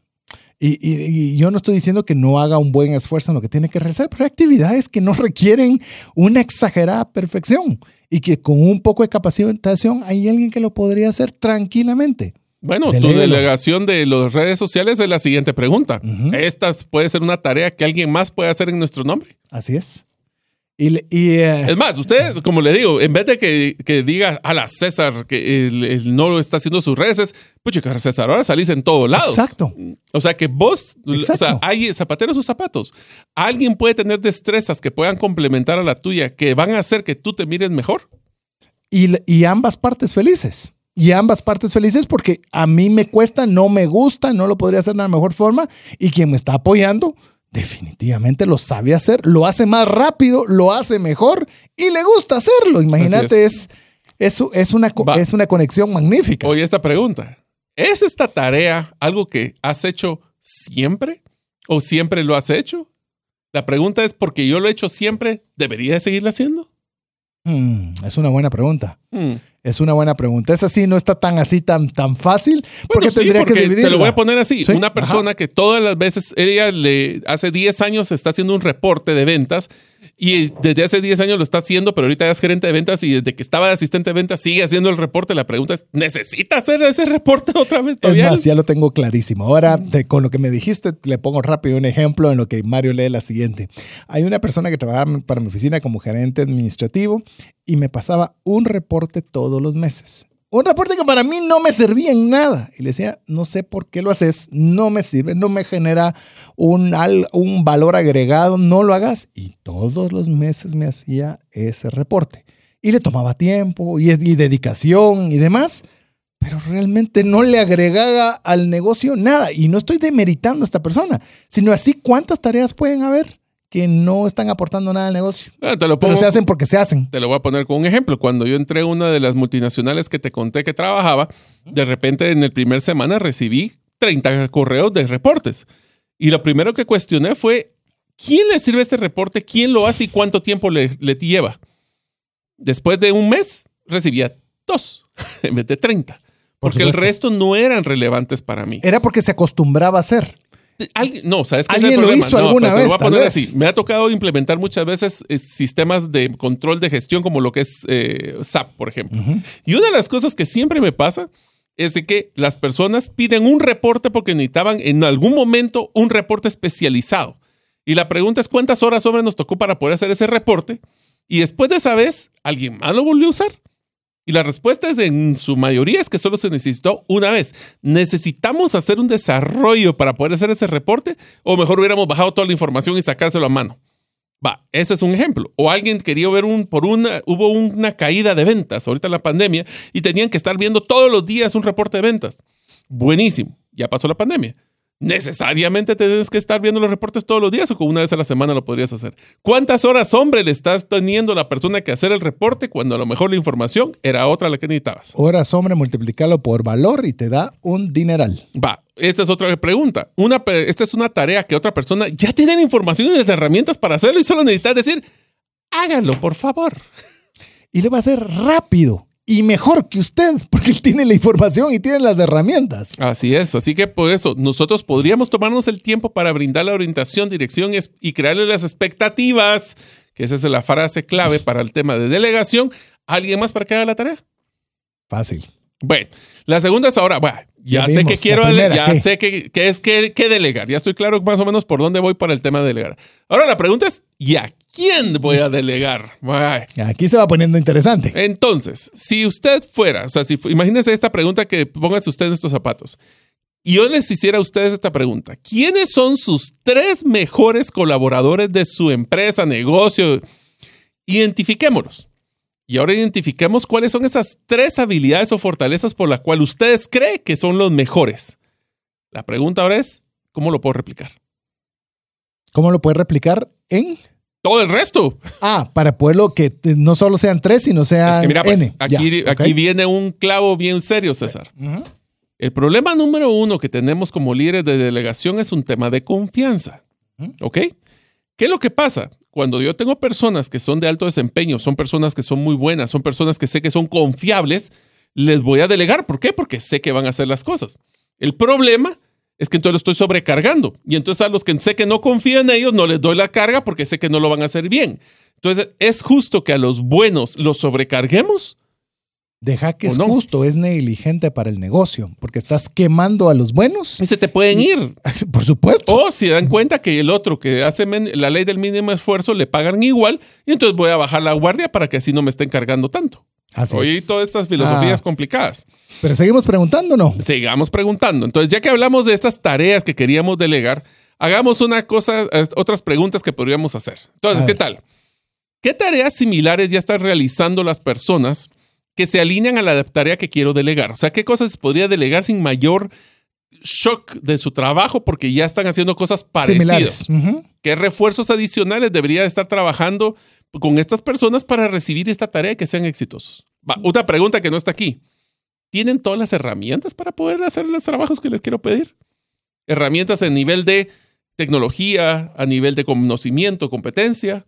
Y, yo no estoy diciendo que no haga un buen esfuerzo en lo que tiene que realizar, pero hay actividades que no requieren una exagerada perfección y que con un poco de capacitación hay alguien que lo podría hacer tranquilamente. Bueno, tu delegación de las redes sociales es la siguiente pregunta. Esta puede ser una tarea que alguien más puede hacer en nuestro nombre. Así es. Y, le- y, eh, Es más, ustedes, como le digo, en vez de que, que diga a la César que él, él no lo está haciendo sus redes, es, pucha, César, ahora salís en todos lados. Exacto. O sea, que vos, o sea, hay zapateros sus zapatos. Alguien puede tener destrezas que puedan complementar a la tuya, que van a hacer que tú te mires mejor. y, y ambas partes felices. Y ambas partes felices porque a mí me cuesta, no me gusta, no lo podría hacer de la mejor forma. Y quien me está apoyando, definitivamente lo sabe hacer, lo hace más rápido, lo hace mejor y le gusta hacerlo. Imagínate, es. Es, es, una, Va. es una conexión magnífica. Oye, esta pregunta. ¿Es esta tarea algo que has hecho siempre? ¿O siempre lo has hecho? La pregunta es, porque yo lo he hecho siempre, ¿debería de seguirla haciendo? Hmm, es una buena pregunta. Hmm. Es una buena pregunta. Esa sí no está tan así, tan, tan fácil. porque Bueno, sí, tendría porque que dividirla. Te lo voy a poner así. Sí, Una persona que todas las veces, ella le hace 10 años está haciendo un reporte de ventas y desde hace 10 años lo está haciendo, pero ahorita ya es gerente de ventas y desde que estaba de asistente de ventas sigue haciendo el reporte. La pregunta es, ¿necesita hacer ese reporte otra vez Es más, ya lo tengo clarísimo. Ahora, te- con lo que me dijiste, le pongo rápido un ejemplo en lo que Mario lee la siguiente. Hay una persona que trabajaba para mi oficina como gerente administrativo y me pasaba un reporte todos los meses. Un reporte que para mí no me servía en nada. Y le decía, no sé por qué lo haces, no me sirve, no me genera un, un valor agregado, no lo hagas. Y todos los meses me hacía ese reporte. Y le tomaba tiempo y, y dedicación y demás pero realmente no le agregaba al negocio nada. Y no estoy demeritando a esta persona, sino así cuántas tareas pueden haber que no están aportando nada al negocio. Ah, te lo Pero se hacen porque se hacen. Te lo voy a poner con un ejemplo. Cuando yo entré a una de las multinacionales que te conté que trabajaba, de repente en el primer semana recibí 30 correos de reportes. Y lo primero que cuestioné fue, ¿quién le sirve este reporte? ¿Quién lo hace y cuánto tiempo le, le lleva? Después de un mes, recibía dos en vez de 30. Por Porque el resto no eran relevantes para mí. Era porque se acostumbraba a hacer. No, ¿sabes qué es Alguien el lo hizo No, alguna lo vez, voy a poner vez. así. Me ha tocado implementar muchas veces eh, sistemas de control de gestión como lo que es eh, SAP, por ejemplo. Y una de las cosas que siempre me pasa es de que las personas piden un reporte porque necesitaban en algún momento un reporte especializado. Y la pregunta es cuántas horas hombre nos tocó para poder hacer ese reporte. Y después de esa vez, ¿alguien más lo volvió a usar? Y la respuesta es en su mayoría es que solo se necesitó una vez. ¿Necesitamos hacer un desarrollo para poder hacer ese reporte? O mejor hubiéramos bajado toda la información y sacárselo a mano. Va, ese es un ejemplo. O alguien quería ver un, por una, hubo una caída de ventas ahorita en la pandemia y tenían que estar viendo todos los días un reporte de ventas. Buenísimo, ya pasó la pandemia. ¿Necesariamente tienes que estar viendo los reportes todos los días o con una vez a la semana lo podrías hacer? ¿Cuántas horas, hombre, le estás teniendo a la persona que hacer el reporte cuando a lo mejor la información era otra la que necesitabas? Horas, hombre, multiplicarlo por valor y te da un dineral. Va, esta es otra pregunta. Una, esta es una tarea que otra persona ya tiene la información y las herramientas para hacerlo y solo necesitas decir, háganlo, por favor. Y le va a hacer rápido y mejor que usted, porque él tiene la información y tiene las herramientas. Así es, así que por eso nosotros podríamos tomarnos el tiempo para brindar la orientación, dirección y crearle las expectativas, que esa es la frase clave para el tema de delegación, alguien más para que haga la tarea. Fácil. Bueno, la segunda es ahora, bueno, ya Ya sé que quiero, primera, ya ¿qué? sé que, que es que, que delegar, ya estoy claro más o menos por dónde voy para el tema de delegar. Ahora la pregunta es, ¿y a quién voy a delegar? Aquí se va poniendo interesante. Entonces, si usted fuera, o sea, si imagínense esta pregunta que pónganse ustedes en estos zapatos. Y yo les hiciera a ustedes esta pregunta. ¿Quiénes son sus tres mejores colaboradores de su empresa, negocio? Identifiquémoslos. Y ahora identifiquemos cuáles son esas tres habilidades o fortalezas por las cuales ustedes creen que son los mejores. La pregunta ahora es, ¿cómo lo puedo replicar? ¿Cómo lo puedes replicar en? Todo el resto. Ah, para poderlo que no solo sean tres, sino sean Es que mira, pues, N. aquí, Ya, aquí viene un clavo bien serio, César. El problema número uno que tenemos como líderes de delegación es un tema de confianza. ¿Ok? ¿Qué es lo que pasa? Cuando yo tengo personas que son de alto desempeño, son personas que son muy buenas, son personas que sé que son confiables, les voy a delegar. ¿Por qué? Porque sé que van a hacer las cosas. El problema es que entonces lo estoy sobrecargando. Y entonces a los que sé que no confío en ellos, no les doy la carga porque sé que no lo van a hacer bien. Entonces, ¿es justo que a los buenos los sobrecarguemos? Deja que ¿O es no? justo, es negligente para el negocio, porque estás quemando a los buenos. Y se te pueden ir. Por supuesto. O si dan cuenta que el otro que hace la ley del mínimo esfuerzo le pagan igual, y entonces voy a bajar la guardia para que así no me estén cargando tanto. Así Oye, es. todas estas filosofías Ah. complicadas. Pero seguimos preguntando, ¿no? Sigamos preguntando. Entonces, ya que hablamos de estas tareas que queríamos delegar, hagamos una cosa, otras preguntas que podríamos hacer. Entonces, ¿qué tal? ¿Qué tareas similares ya están realizando las personas que se alinean a la tarea que quiero delegar? O sea, ¿qué cosas podría delegar sin mayor shock de su trabajo porque ya están haciendo cosas parecidas? ¿Qué refuerzos adicionales debería estar trabajando con estas personas para recibir esta tarea y que sean exitosos? Va, otra pregunta que no está aquí. ¿Tienen todas las herramientas para poder hacer los trabajos que les quiero pedir? Herramientas a nivel de tecnología, a nivel de conocimiento, competencia.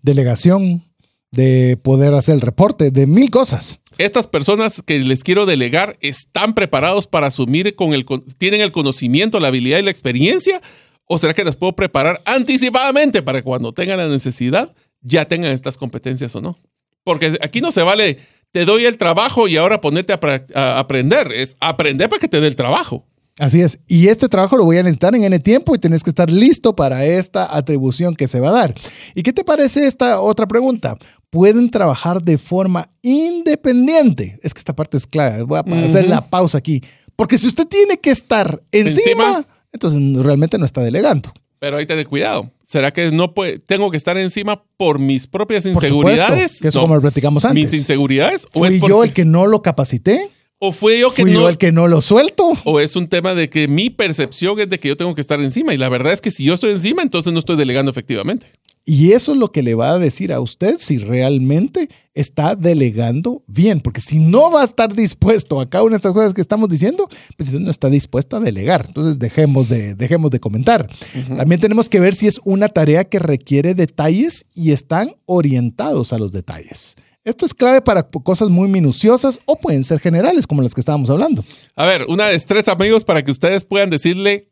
Delegación, de poder hacer el reporte, de mil cosas. Estas personas que les quiero delegar están preparados para asumir con el tienen el conocimiento, la habilidad y la experiencia o será que las puedo preparar anticipadamente para cuando tengan la necesidad ya tengan estas competencias o no? Porque aquí no se vale te doy el trabajo y ahora ponerte a, a aprender, es aprender para que te dé el trabajo. Así es. Y este trabajo lo voy a necesitar en N tiempo y tenés que estar listo para esta atribución que se va a dar. ¿Y qué te parece esta otra pregunta? ¿Pueden trabajar de forma independiente? Es que esta parte es clave. Voy a hacer la pausa aquí. Porque si usted tiene que estar encima, Encima. entonces realmente no está delegando. Pero ahí ten cuidado. ¿Será que no puede, tengo que estar encima por mis propias Por inseguridades? supuesto, que eso No. como lo platicamos antes. ¿Mis inseguridades? ¿O ¿Fui es yo porque- el que no lo capacité? ¿O fue yo que ¿Fui no? yo el que no lo suelto? ¿O es un tema de que mi percepción es de que yo tengo que estar encima? Y la verdad es que si yo estoy encima, entonces no estoy delegando efectivamente. Y eso es lo que le va a decir a usted si realmente está delegando bien. Porque si no va a estar dispuesto a cada una de estas cosas que estamos diciendo, pues entonces no está dispuesto a delegar. Entonces dejemos de, dejemos de comentar. También tenemos que ver si es una tarea que requiere detalles y están orientados a los detalles. Esto es clave para cosas muy minuciosas o pueden ser generales, como las que estábamos hablando. A ver, una de tres amigos para que ustedes puedan decirle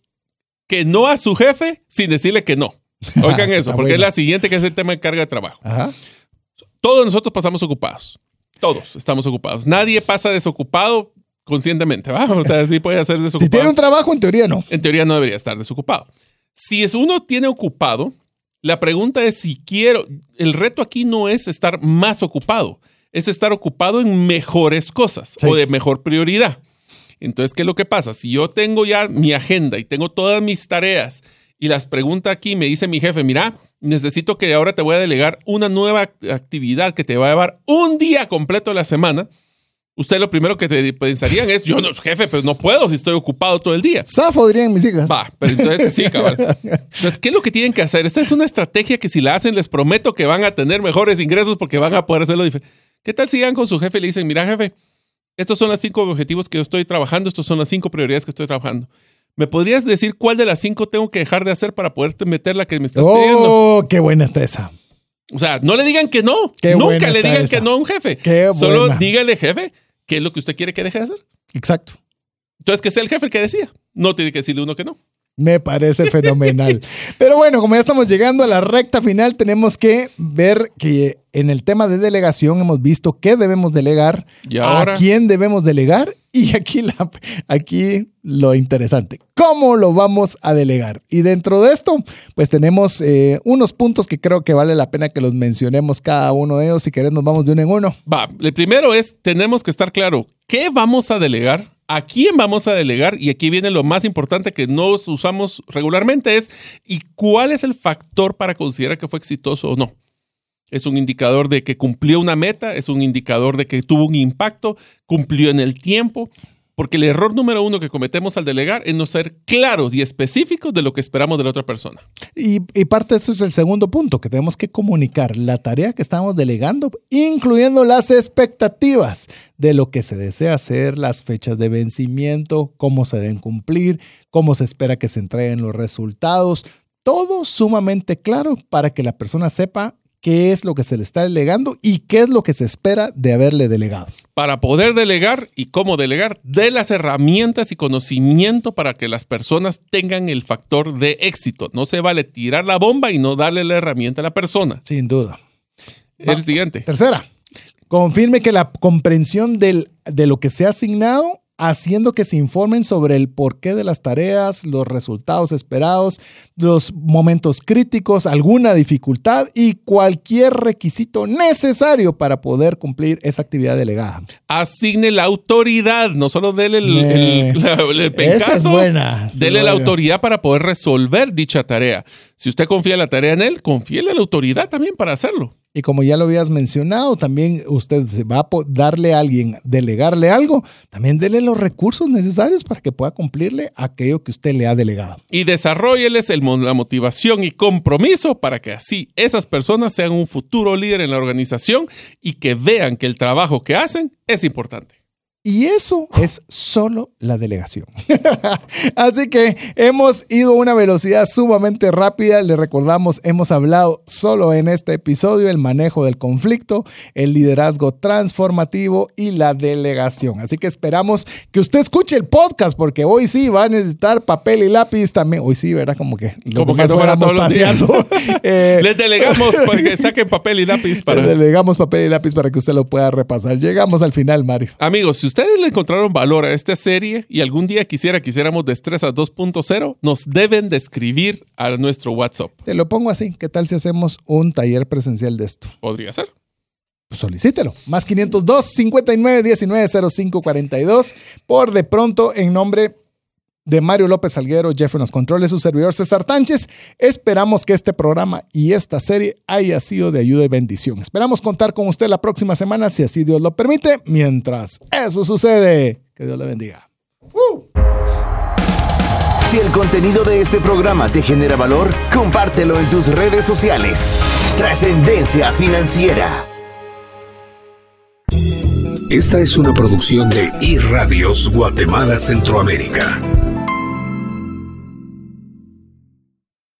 que no a su jefe sin decirle que no. Oigan eso, Está porque es la siguiente que es el tema de carga de trabajo. Ajá. Todos nosotros pasamos ocupados. Todos estamos ocupados. Nadie pasa desocupado conscientemente, ¿va? O sea, sí puede ser desocupado. Si tiene un trabajo, en teoría no. en teoría no debería estar desocupado. Si es uno tiene ocupado, la pregunta es si quiero, el reto aquí no es estar más ocupado, es estar ocupado en mejores cosas Sí. o de mejor prioridad. Entonces, ¿qué es lo que pasa? Si yo tengo ya mi agenda y tengo todas mis tareas y las pregunta aquí, me dice mi jefe, mira, necesito que ahora te voy a delegar una nueva act- actividad que te va a llevar un día completo a la semana. Usted lo primero que te pensarían es, yo no, jefe, pues no puedo si estoy ocupado todo el día. Zafo, dirían mis hijas. Va, pero entonces sí, cabal. Entonces, ¿qué es lo que tienen que hacer? Esta es una estrategia que si la hacen, les prometo que van a tener mejores ingresos porque van a poder hacerlo diferente. ¿Qué tal si llegan con su jefe y le dicen, mira, jefe, estos son los cinco objetivos que yo estoy trabajando, estos son las cinco prioridades que estoy trabajando. ¿Me podrías decir cuál de las cinco tengo que dejar de hacer para poderte meter la que me estás pidiendo? Oh, qué buena está esa. O sea, no le digan que no. Qué Nunca le digan esa. que no a un jefe. Qué Solo buena. dígale, jefe, qué es lo que usted quiere que deje de hacer. Exacto. Entonces, que sea el jefe el que decía. No tiene que decirle uno que no. Me parece fenomenal. Pero bueno, como ya estamos llegando a la recta final, tenemos que ver que en el tema de delegación hemos visto qué debemos delegar, Y ahora- a quién debemos delegar y aquí, la, aquí lo interesante, cómo lo vamos a delegar. Y dentro de esto, pues tenemos eh, unos puntos que creo que vale la pena que los mencionemos cada uno de ellos. Si querés, nos vamos de uno en uno. Va, el primero es, tenemos que estar claro, ¿qué vamos a delegar? ¿A quién vamos a delegar? Y aquí viene lo más importante que no usamos regularmente es, ¿y cuál es el factor para considerar que fue exitoso o no? Es un indicador de que cumplió una meta, es un indicador de que tuvo un impacto, cumplió en el tiempo, porque el error número uno que cometemos al delegar es no ser claros y específicos de lo que esperamos de la otra persona. Y, parte de eso es el segundo punto, que tenemos que comunicar la tarea que estamos delegando, incluyendo las expectativas de lo que se desea hacer, las fechas de vencimiento, cómo se deben cumplir, cómo se espera que se entreguen los resultados. Todo sumamente claro para que la persona sepa qué es lo que se le está delegando y qué es lo que se espera de haberle delegado. para poder delegar y cómo delegar, de las herramientas y conocimiento para que las personas tengan el factor de éxito. No se vale tirar la bomba y no darle la herramienta a la persona. Sin duda. El siguiente. Tercera, Confirme que la comprensión del, de lo que se ha asignado haciendo que se informen sobre el porqué de las tareas, los resultados esperados, los momentos críticos, alguna dificultad y cualquier requisito necesario para poder cumplir esa actividad delegada. Asigne la autoridad, no solo dele el, el, el, es buena. dele la autoridad para poder resolver dicha tarea. Si usted confía la tarea en él, confíele la autoridad también para hacerlo. Y como ya lo habías mencionado, también usted se va a darle a alguien, delegarle algo, también dele los recursos necesarios para que pueda cumplirle aquello que usted le ha delegado. Y desarrolleles el, la motivación y compromiso para que así esas personas sean un futuro líder en la organización y que vean que el trabajo que hacen es importante. Y eso es solo la delegación. Así que hemos ido a una velocidad sumamente rápida. Le recordamos, hemos hablado solo en este episodio el manejo del conflicto, el liderazgo transformativo y la delegación. Así que esperamos que usted escuche el podcast porque hoy sí va a necesitar papel y lápiz también. Hoy sí, ¿verdad? Como que como que fuera todos paseando. eh, Les delegamos para que saquen papel y lápiz para. Les delegamos papel y lápiz para que usted lo pueda repasar. Llegamos al final, Mario. Amigos, si ustedes le encontraron valor a esta serie y algún día quisiera que hiciéramos Destrezas 2.0, nos deben de escribir a nuestro WhatsApp. Te lo pongo así. ¿Qué tal si hacemos un taller presencial de esto? Podría ser. Pues solicítelo. Más 502 59 19 05 42. Por de pronto, en nombre de Mario López Alguero, Jeff en los controles, su servidor César Tánchez. Esperamos que este programa y esta serie haya sido de ayuda y bendición. Esperamos contar con usted la próxima semana, si así Dios lo permite. Mientras eso sucede, que Dios le bendiga. ¡Uh! Si el contenido de este programa te genera valor, compártelo en tus redes sociales. Trascendencia financiera. Esta es una producción de iRadios Guatemala Centroamérica.